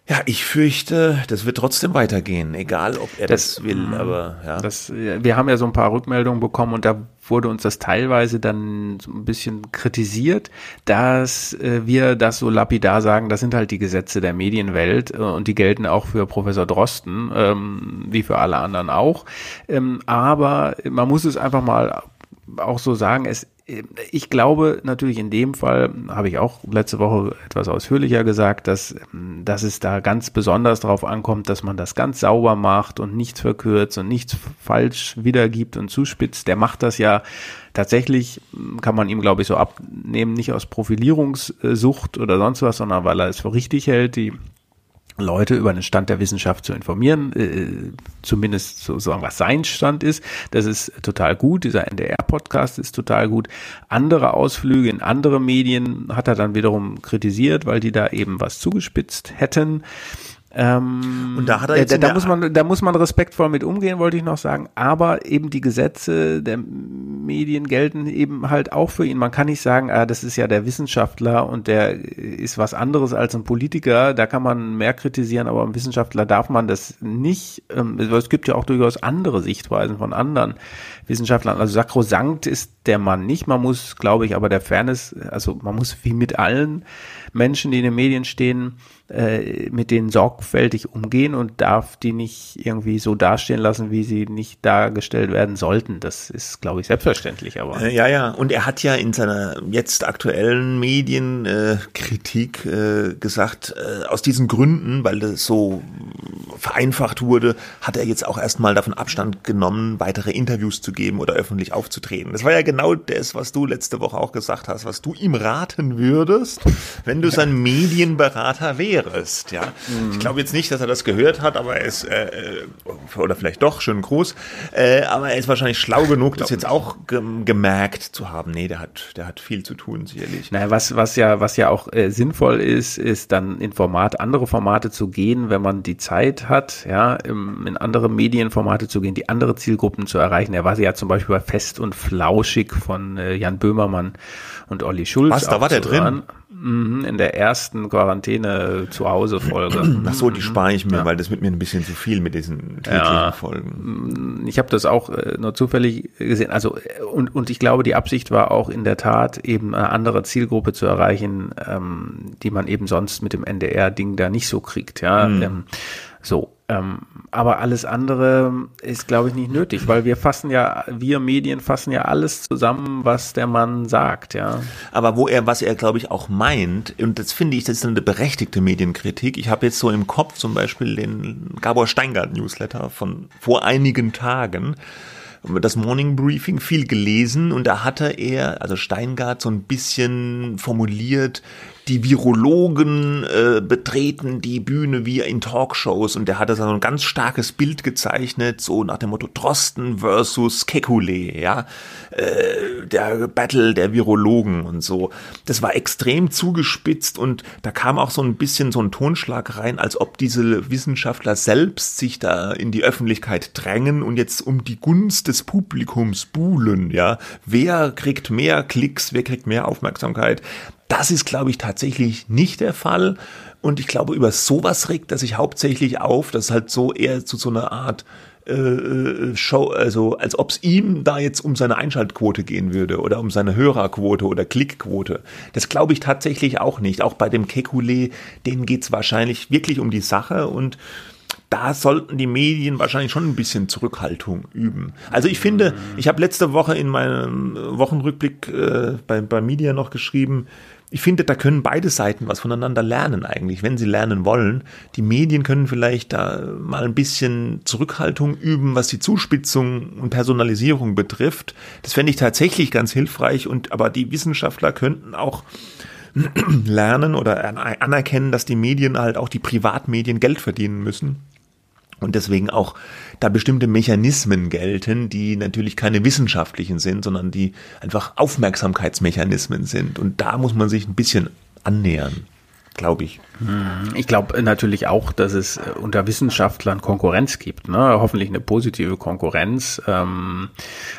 Speaker 2: ja, ich fürchte, das wird trotzdem weitergehen, egal ob er das, das will, aber ja.
Speaker 3: Das, wir haben ja so ein paar Rückmeldungen bekommen und da wurde uns das teilweise dann so ein bisschen kritisiert, dass äh, wir das so lapidar sagen, das sind halt die Gesetze der Medienwelt äh, und die gelten auch für Professor Drosten, ähm, wie für alle anderen auch. Ähm, aber man muss es einfach mal auch so sagen, es ich glaube natürlich in dem Fall, habe ich auch letzte Woche etwas ausführlicher gesagt, dass, dass es da ganz besonders darauf ankommt, dass man das ganz sauber macht und nichts verkürzt und nichts falsch wiedergibt und zuspitzt. Der macht das ja tatsächlich, kann man ihm glaube ich so abnehmen, nicht aus Profilierungssucht oder sonst was, sondern weil er es für richtig hält, die Leute über den Stand der Wissenschaft zu informieren, äh, zumindest sozusagen was sein Stand ist. Das ist total gut. Dieser NDR-Podcast ist total gut. Andere Ausflüge in andere Medien hat er dann wiederum kritisiert, weil die da eben was zugespitzt hätten. Ähm, und da hat er jetzt da, da muss man da muss man respektvoll mit umgehen, wollte ich noch sagen. Aber eben die Gesetze der Medien gelten eben halt auch für ihn. Man kann nicht sagen, ah, das ist ja der Wissenschaftler und der ist was anderes als ein Politiker. Da kann man mehr kritisieren, aber ein Wissenschaftler darf man das nicht. Ähm, es gibt ja auch durchaus andere Sichtweisen von anderen Wissenschaftlern. Also sakrosankt ist der Mann nicht. Man muss, glaube ich, aber der Fairness, also man muss wie mit allen Menschen, die in den Medien stehen, äh, mit denen sorgfältig umgehen und darf die nicht irgendwie so dastehen lassen, wie sie nicht dargestellt werden sollten. Das ist, glaube ich, selbstverständlich. Aber
Speaker 2: äh, ja, ja. Und er hat ja in seiner jetzt aktuellen Medienkritik äh, äh, gesagt, äh, aus diesen Gründen, weil das so vereinfacht wurde, hat er jetzt auch erstmal davon Abstand genommen, weitere Interviews zu geben oder öffentlich aufzutreten. Das war ja genau das, was du letzte Woche auch gesagt hast, was du ihm raten würdest, wenn du sein Medienberater wärst wärst, ja. Mhm. Ich glaube jetzt nicht, dass er das gehört hat, aber er ist, äh, äh, oder vielleicht doch, schön groß, äh, aber er ist wahrscheinlich schlau genug, das jetzt auch ge gemerkt zu haben. Nee, der hat, der hat viel zu tun, sicherlich.
Speaker 3: Naja, was, was ja, was ja auch äh, sinnvoll ist, ist dann in Format, andere Formate zu gehen, wenn man die Zeit hat, ja, im, in andere Medienformate zu gehen, die andere Zielgruppen zu erreichen. Er war ja zum Beispiel bei Fest und Flauschig von äh, Jan Böhmermann und Olli Schulz.
Speaker 2: Was, da war der drin?
Speaker 3: Mhm, in der ersten Quarantäne zu Hause Folge.
Speaker 2: Ach so, die spare ich mir, ja. weil das wird mir ein bisschen zu viel mit diesen ja. Folgen.
Speaker 3: Ich habe das auch äh, nur zufällig gesehen. Also und und ich glaube, die Absicht war auch in der Tat eben eine andere Zielgruppe zu erreichen, ähm, die man eben sonst mit dem NDR-Ding da nicht so kriegt. Ja, mhm. ähm, so Ähm, aber alles andere ist, glaube ich, nicht nötig, weil wir fassen ja, wir Medien fassen ja alles zusammen, was der Mann sagt, ja.
Speaker 2: Aber wo er, was er, glaube ich, auch meint, und das finde ich, das ist eine berechtigte Medienkritik. Ich habe jetzt so im Kopf zum Beispiel den Gabor Steingart Newsletter von vor einigen Tagen das Morning Briefing viel gelesen und da hatte er, also Steingart, so ein bisschen formuliert, die Virologen äh, betreten die Bühne wie in Talkshows und der hat da so ein ganz starkes Bild gezeichnet, so nach dem Motto Drosten versus Kekulé, ja, äh, der Battle der Virologen und so. Das war extrem zugespitzt und da kam auch so ein bisschen so ein Tonschlag rein, als ob diese Wissenschaftler selbst sich da in die Öffentlichkeit drängen und jetzt um die Gunst des Publikums buhlen, ja. Wer kriegt mehr Klicks, wer kriegt mehr Aufmerksamkeit? Das ist, glaube ich, tatsächlich nicht der Fall. Und ich glaube, über sowas regt er sich hauptsächlich auf, dass halt so eher zu so einer Art äh, äh Show, also als ob es ihm da jetzt um seine Einschaltquote gehen würde oder um seine Hörerquote oder Klickquote. Das glaube ich tatsächlich auch nicht. Auch bei dem Kekulé, denen geht's wahrscheinlich wirklich um die Sache und da sollten die Medien wahrscheinlich schon ein bisschen Zurückhaltung üben. Also ich finde, ich habe letzte Woche in meinem Wochenrückblick äh, bei, bei Media noch geschrieben, ich finde, da können beide Seiten was voneinander lernen eigentlich, wenn sie lernen wollen. Die Medien können vielleicht da mal ein bisschen Zurückhaltung üben, was die Zuspitzung und Personalisierung betrifft. Das fände ich tatsächlich ganz hilfreich und aber die Wissenschaftler könnten auch lernen oder anerkennen, dass die Medien halt auch die Privatmedien Geld verdienen müssen und deswegen auch da bestimmte Mechanismen gelten, die natürlich keine wissenschaftlichen sind, sondern die einfach Aufmerksamkeitsmechanismen sind. Und da muss man sich ein bisschen annähern glaube ich.
Speaker 3: Hm, ich glaube natürlich auch, dass es äh, unter Wissenschaftlern Konkurrenz gibt, ne? hoffentlich eine positive Konkurrenz. Ähm,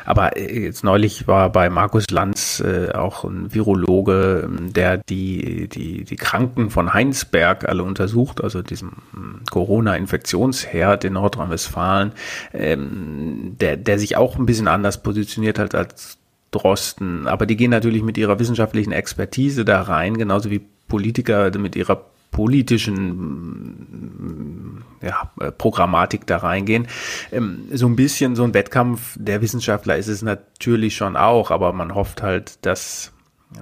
Speaker 3: aber äh, jetzt neulich war bei Markus Lanz äh, auch ein Virologe, ähm, der die, die, die Kranken von Heinsberg alle untersucht, also diesem hm, Corona-Infektionsherd in Nordrhein-Westfalen, ähm, der, der sich auch ein bisschen anders positioniert hat als Drosten. Aber die gehen natürlich mit ihrer wissenschaftlichen Expertise da rein, genauso wie Politiker mit ihrer politischen ja, Programmatik da reingehen. Ähm, so ein bisschen so ein Wettkampf der Wissenschaftler ist es natürlich schon auch, aber man hofft halt, dass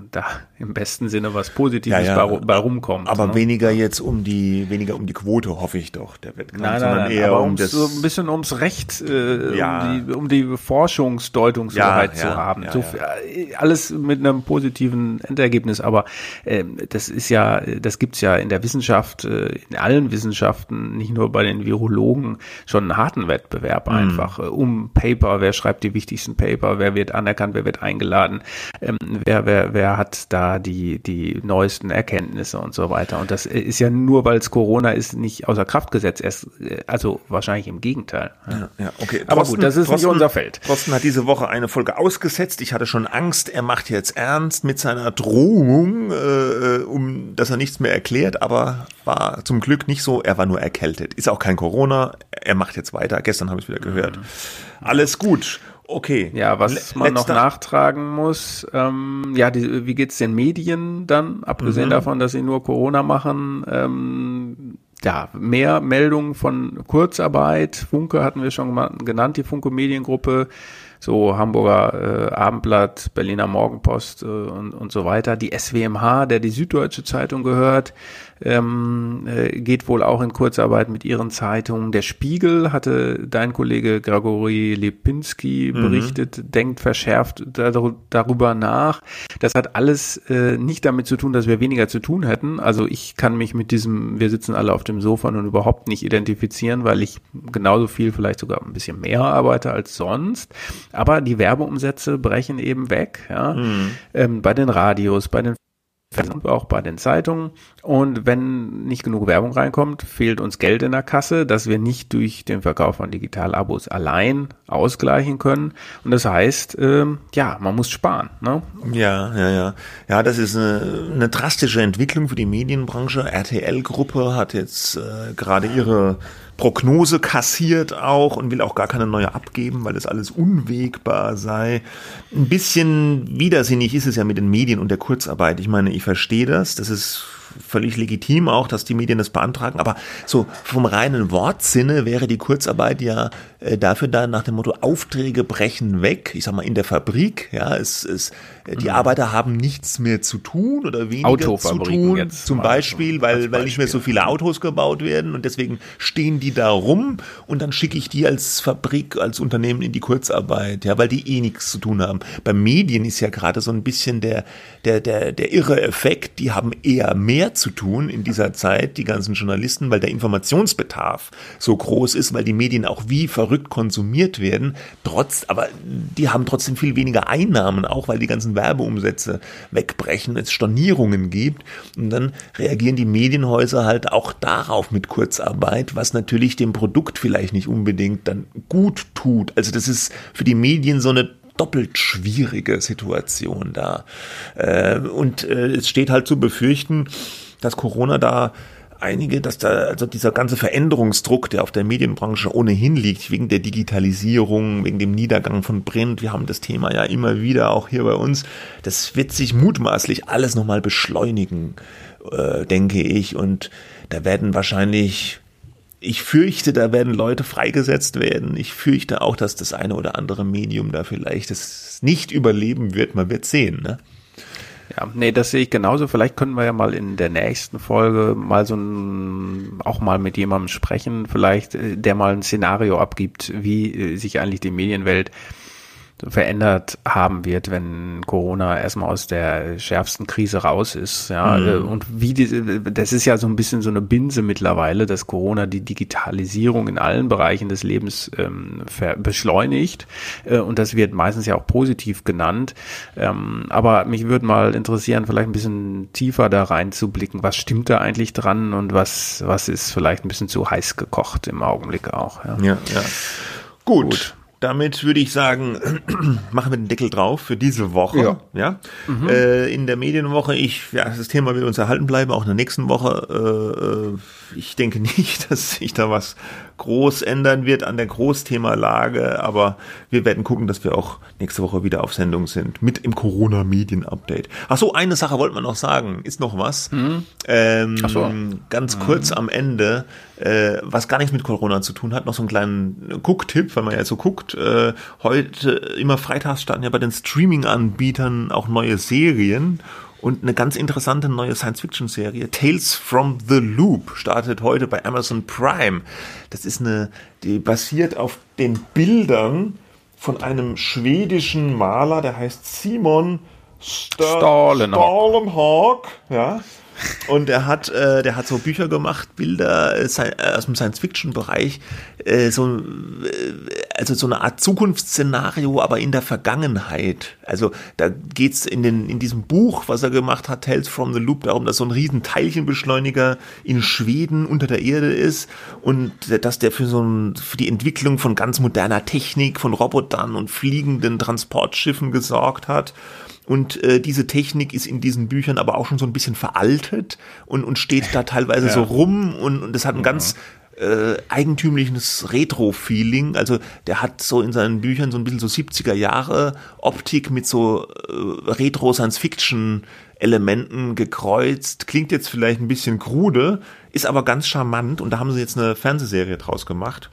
Speaker 3: da im besten Sinne was Positives ja, ja. bei, rumkommt.
Speaker 2: Aber ne? weniger jetzt um die, weniger um die Quote, hoffe ich doch,
Speaker 3: der Wettkampf, nein, sondern nein, eher um das. So ein bisschen ums Recht, äh, ja. um, die, um die Forschungsdeutungshoheit zu haben. so, äh, alles mit einem positiven Endergebnis, aber äh, das ist ja, das gibt's ja in der Wissenschaft, äh, in allen Wissenschaften, nicht nur bei den Virologen, schon einen harten Wettbewerb mhm. einfach. Äh, um Paper, wer schreibt die wichtigsten Paper, wer wird anerkannt, wer wird eingeladen, ähm, wer, wer wer hat da die, die neuesten Erkenntnisse und so weiter. Und das ist ja nur, weil es Corona ist, nicht außer Kraft gesetzt. Erst, also wahrscheinlich im Gegenteil.
Speaker 2: Ja, ja okay. Aber Drosten, gut, das ist Drosten, nicht unser Feld. Thorsten hat diese Woche eine Folge ausgesetzt. Ich hatte schon Angst, er macht jetzt ernst mit seiner Drohung, äh, um dass er nichts mehr erklärt, aber war zum Glück nicht so. Er war nur erkältet. Ist auch kein Corona. Er macht jetzt weiter. Gestern habe ich wieder gehört. Mhm. Alles gut. Okay.
Speaker 3: Ja, was man noch nachtragen muss, ähm, ja, die, wie geht's den Medien dann, abgesehen mhm. davon, dass sie nur Corona machen, ähm, ja, mehr Meldungen von Kurzarbeit, Funke hatten wir schon genannt, die Funke Mediengruppe, so Hamburger äh, Abendblatt, Berliner Morgenpost äh, und, und so weiter. Die SWMH, der die Süddeutsche Zeitung gehört, ähm, äh, geht wohl auch in Kurzarbeit mit ihren Zeitungen. Der Spiegel hatte dein Kollege Gregory Lipinski mhm. berichtet, mhm. denkt verschärft darüber nach. Das hat alles äh, nicht damit zu tun, dass wir weniger zu tun hätten. Also ich kann mich mit diesem, wir sitzen alle auf dem Sofa nun überhaupt nicht identifizieren, weil ich genauso viel, vielleicht sogar ein bisschen mehr arbeite als sonst. Aber die Werbeumsätze brechen eben weg, ja. Mhm. Ähm, bei den Radios, bei den und auch bei den Zeitungen. Und wenn nicht genug Werbung reinkommt, fehlt uns Geld in der Kasse, das wir nicht durch den Verkauf von Digitalabos allein ausgleichen können. Und das heißt, ähm, ja, man muss sparen. Ne?
Speaker 2: Ja, ja, ja. Ja, das ist eine, eine drastische Entwicklung für die Medienbranche. RTL-Gruppe hat jetzt äh, gerade ihre Prognose kassiert auch und will auch gar keine neue abgeben, weil das alles unwegbar sei. Ein bisschen widersinnig ist es ja mit den Medien und der Kurzarbeit. Ich meine, ich verstehe das. Das ist völlig legitim auch, dass die Medien das beantragen. Aber so vom reinen Wortsinne wäre die Kurzarbeit ja äh, dafür da nach dem Motto Aufträge brechen weg. Ich sag mal in der Fabrik. Ja, es, es die mhm. Arbeiter haben nichts mehr zu tun oder weniger zu tun. Jetzt zum Beispiel, weil, Beispiel. weil nicht mehr so viele Autos gebaut werden und deswegen stehen die da rum und dann schicke ich die als Fabrik, als Unternehmen in die Kurzarbeit, ja, weil die eh nichts zu tun haben. Bei Medien ist ja gerade so ein bisschen der, der, der, der irre Effekt, die haben eher mehr zu tun in dieser Zeit, die ganzen Journalisten, weil der Informationsbedarf so groß ist, weil die Medien auch wie verrückt konsumiert werden, trotz, aber die haben trotzdem viel weniger Einnahmen, auch weil die ganzen Werbeumsätze wegbrechen, es Stornierungen gibt und dann reagieren die Medienhäuser halt auch darauf mit Kurzarbeit, was natürlich dem Produkt vielleicht nicht unbedingt dann gut tut. Also das ist für die Medien so eine doppelt schwierige Situation da. Äh, und äh, es steht halt zu befürchten, dass Corona da einige, dass da also dieser ganze Veränderungsdruck, der auf der Medienbranche ohnehin liegt, wegen der Digitalisierung, wegen dem Niedergang von Print, wir haben das Thema ja immer wieder auch hier bei uns, das wird sich mutmaßlich alles nochmal beschleunigen, äh, denke ich. Und da werden wahrscheinlich ich fürchte, da werden Leute freigesetzt werden. Ich fürchte auch, dass das eine oder andere Medium da vielleicht es nicht überleben wird. Man wird sehen, ne?
Speaker 3: Ja, nee, das sehe ich genauso. Vielleicht können wir ja mal in der nächsten Folge mal so ein, auch mal mit jemandem sprechen, vielleicht, äh, der mal ein Szenario abgibt, wie äh, sich eigentlich die Medienwelt verändert haben wird, wenn Corona erstmal aus der schärfsten Krise raus ist. Ja, mhm. und wie die, das ist ja so ein bisschen so eine Binse mittlerweile, dass Corona die Digitalisierung in allen Bereichen des Lebens ähm, beschleunigt. Äh, und das wird meistens ja auch positiv genannt. Ähm, aber mich würde mal interessieren, vielleicht ein bisschen tiefer da reinzublicken. Was stimmt da eigentlich dran und was, was ist vielleicht ein bisschen zu heiß gekocht im Augenblick auch?
Speaker 2: Ja, ja. ja. Gut. Gut damit würde ich sagen, machen wir den Deckel drauf für diese Woche. Ja. ja? Mhm. Äh, in der Medienwoche, ich, ja, das Thema wird uns erhalten bleiben, auch in der nächsten Woche. Äh, äh ich denke nicht, dass sich da was groß ändern wird an der Großthemalage, aber wir werden gucken, dass wir auch nächste Woche wieder auf Sendung sind mit im Corona-Medien-Update. Ach so, eine Sache wollte man noch sagen. Ist noch was? Mhm. Ähm, Ach so. Ganz mhm. kurz am Ende, äh, was gar nichts mit Corona zu tun hat, noch so einen kleinen Gucktipp, weil man ja so guckt. Äh, heute, immer freitags starten ja bei den Streaming-Anbietern auch neue Serien und eine ganz interessante neue Science-Fiction-Serie, Tales from the Loop, startet heute bei Amazon Prime. Das ist eine, die basiert auf den Bildern von einem schwedischen Maler, der heißt Simon St Stalenhag. Ja. Und er hat, äh, der hat so Bücher gemacht, Bilder äh, äh aus dem Science-Fiction-Bereich, äh, so, äh, also so eine Art Zukunftsszenario, aber in der Vergangenheit. Also da geht's in, den, in diesem Buch, was er gemacht hat, Tales from the Loop, darum, dass so ein riesen Teilchenbeschleuniger in Schweden unter der Erde ist und dass der für so ein, für die Entwicklung von ganz moderner Technik, von Robotern und fliegenden Transportschiffen gesorgt hat. Und äh, diese Technik ist in diesen Büchern aber auch schon so ein bisschen veraltet und, und steht da teilweise ja. so rum und, und das hat ein mhm. ganz äh, eigentümliches Retro-Feeling. Also der hat so in seinen Büchern so ein bisschen so 70er Jahre Optik mit so äh, Retro-Science-Fiction Elementen gekreuzt. Klingt jetzt vielleicht ein bisschen krude, ist aber ganz charmant und da haben sie jetzt eine Fernsehserie draus gemacht.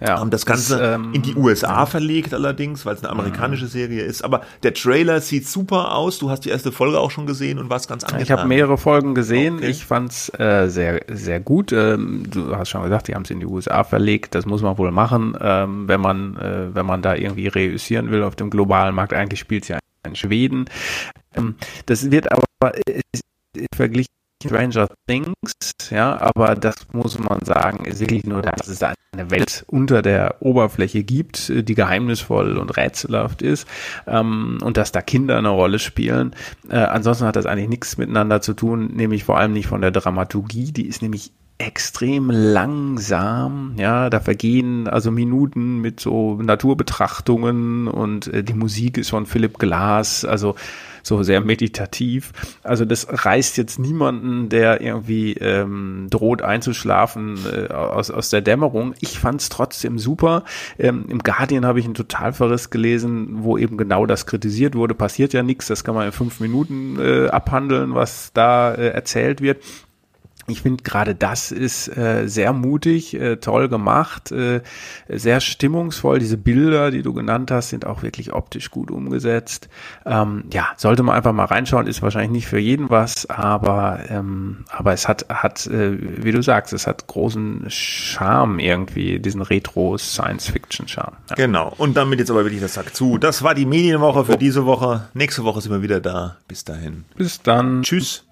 Speaker 2: Ja, haben das Ganze das, ähm, in die USA verlegt allerdings, weil es eine amerikanische. Serie ist. Aber der Trailer sieht super aus. Du hast die erste Folge auch schon gesehen und warst ganz angetan.
Speaker 3: Ich habe mehrere Folgen gesehen. Okay. Ich fand's äh, sehr, sehr gut. Ähm, du hast schon gesagt, die haben es in die USA verlegt. Das muss man wohl machen, ähm, wenn man, äh, wenn man da irgendwie reüssieren will auf dem globalen Markt. Eigentlich spielt es ja in Schweden. Ähm, das wird aber äh, verglichen Stranger Things, ja, aber das muss man sagen, ist wirklich nur, dass es eine Welt unter der Oberfläche gibt, die geheimnisvoll und rätselhaft ist ähm, und dass da Kinder eine Rolle spielen. Äh, ansonsten hat das eigentlich nichts miteinander zu tun, nämlich vor allem nicht von der Dramaturgie, die ist nämlich extrem langsam. Ja, da vergehen also Minuten mit so Naturbetrachtungen und äh, die Musik ist von Philipp Glass, also so sehr meditativ. Also das reißt jetzt niemanden, der irgendwie ähm, droht einzuschlafen äh, aus, aus der Dämmerung. Ich fand es trotzdem super. Ähm, Im Guardian habe ich einen Totalverriss gelesen, wo eben genau das kritisiert wurde. Passiert ja nichts, das kann man in fünf Minuten äh, abhandeln, was da äh, erzählt wird. Ich finde gerade das ist äh, sehr mutig, äh, toll gemacht, äh, sehr stimmungsvoll. Diese Bilder, die du genannt hast, sind auch wirklich optisch gut umgesetzt. Ähm, ja, sollte man einfach mal reinschauen. Ist wahrscheinlich nicht für jeden was, aber ähm, aber es hat hat, äh, wie du sagst, es hat großen Charme irgendwie, diesen Retro Science Fiction Charme.
Speaker 2: Ja. Genau. Und damit jetzt aber wirklich das Sack zu. Das war die Medienwoche für diese Woche. Nächste Woche sind wir wieder da. Bis dahin.
Speaker 3: Bis dann.
Speaker 2: Tschüss.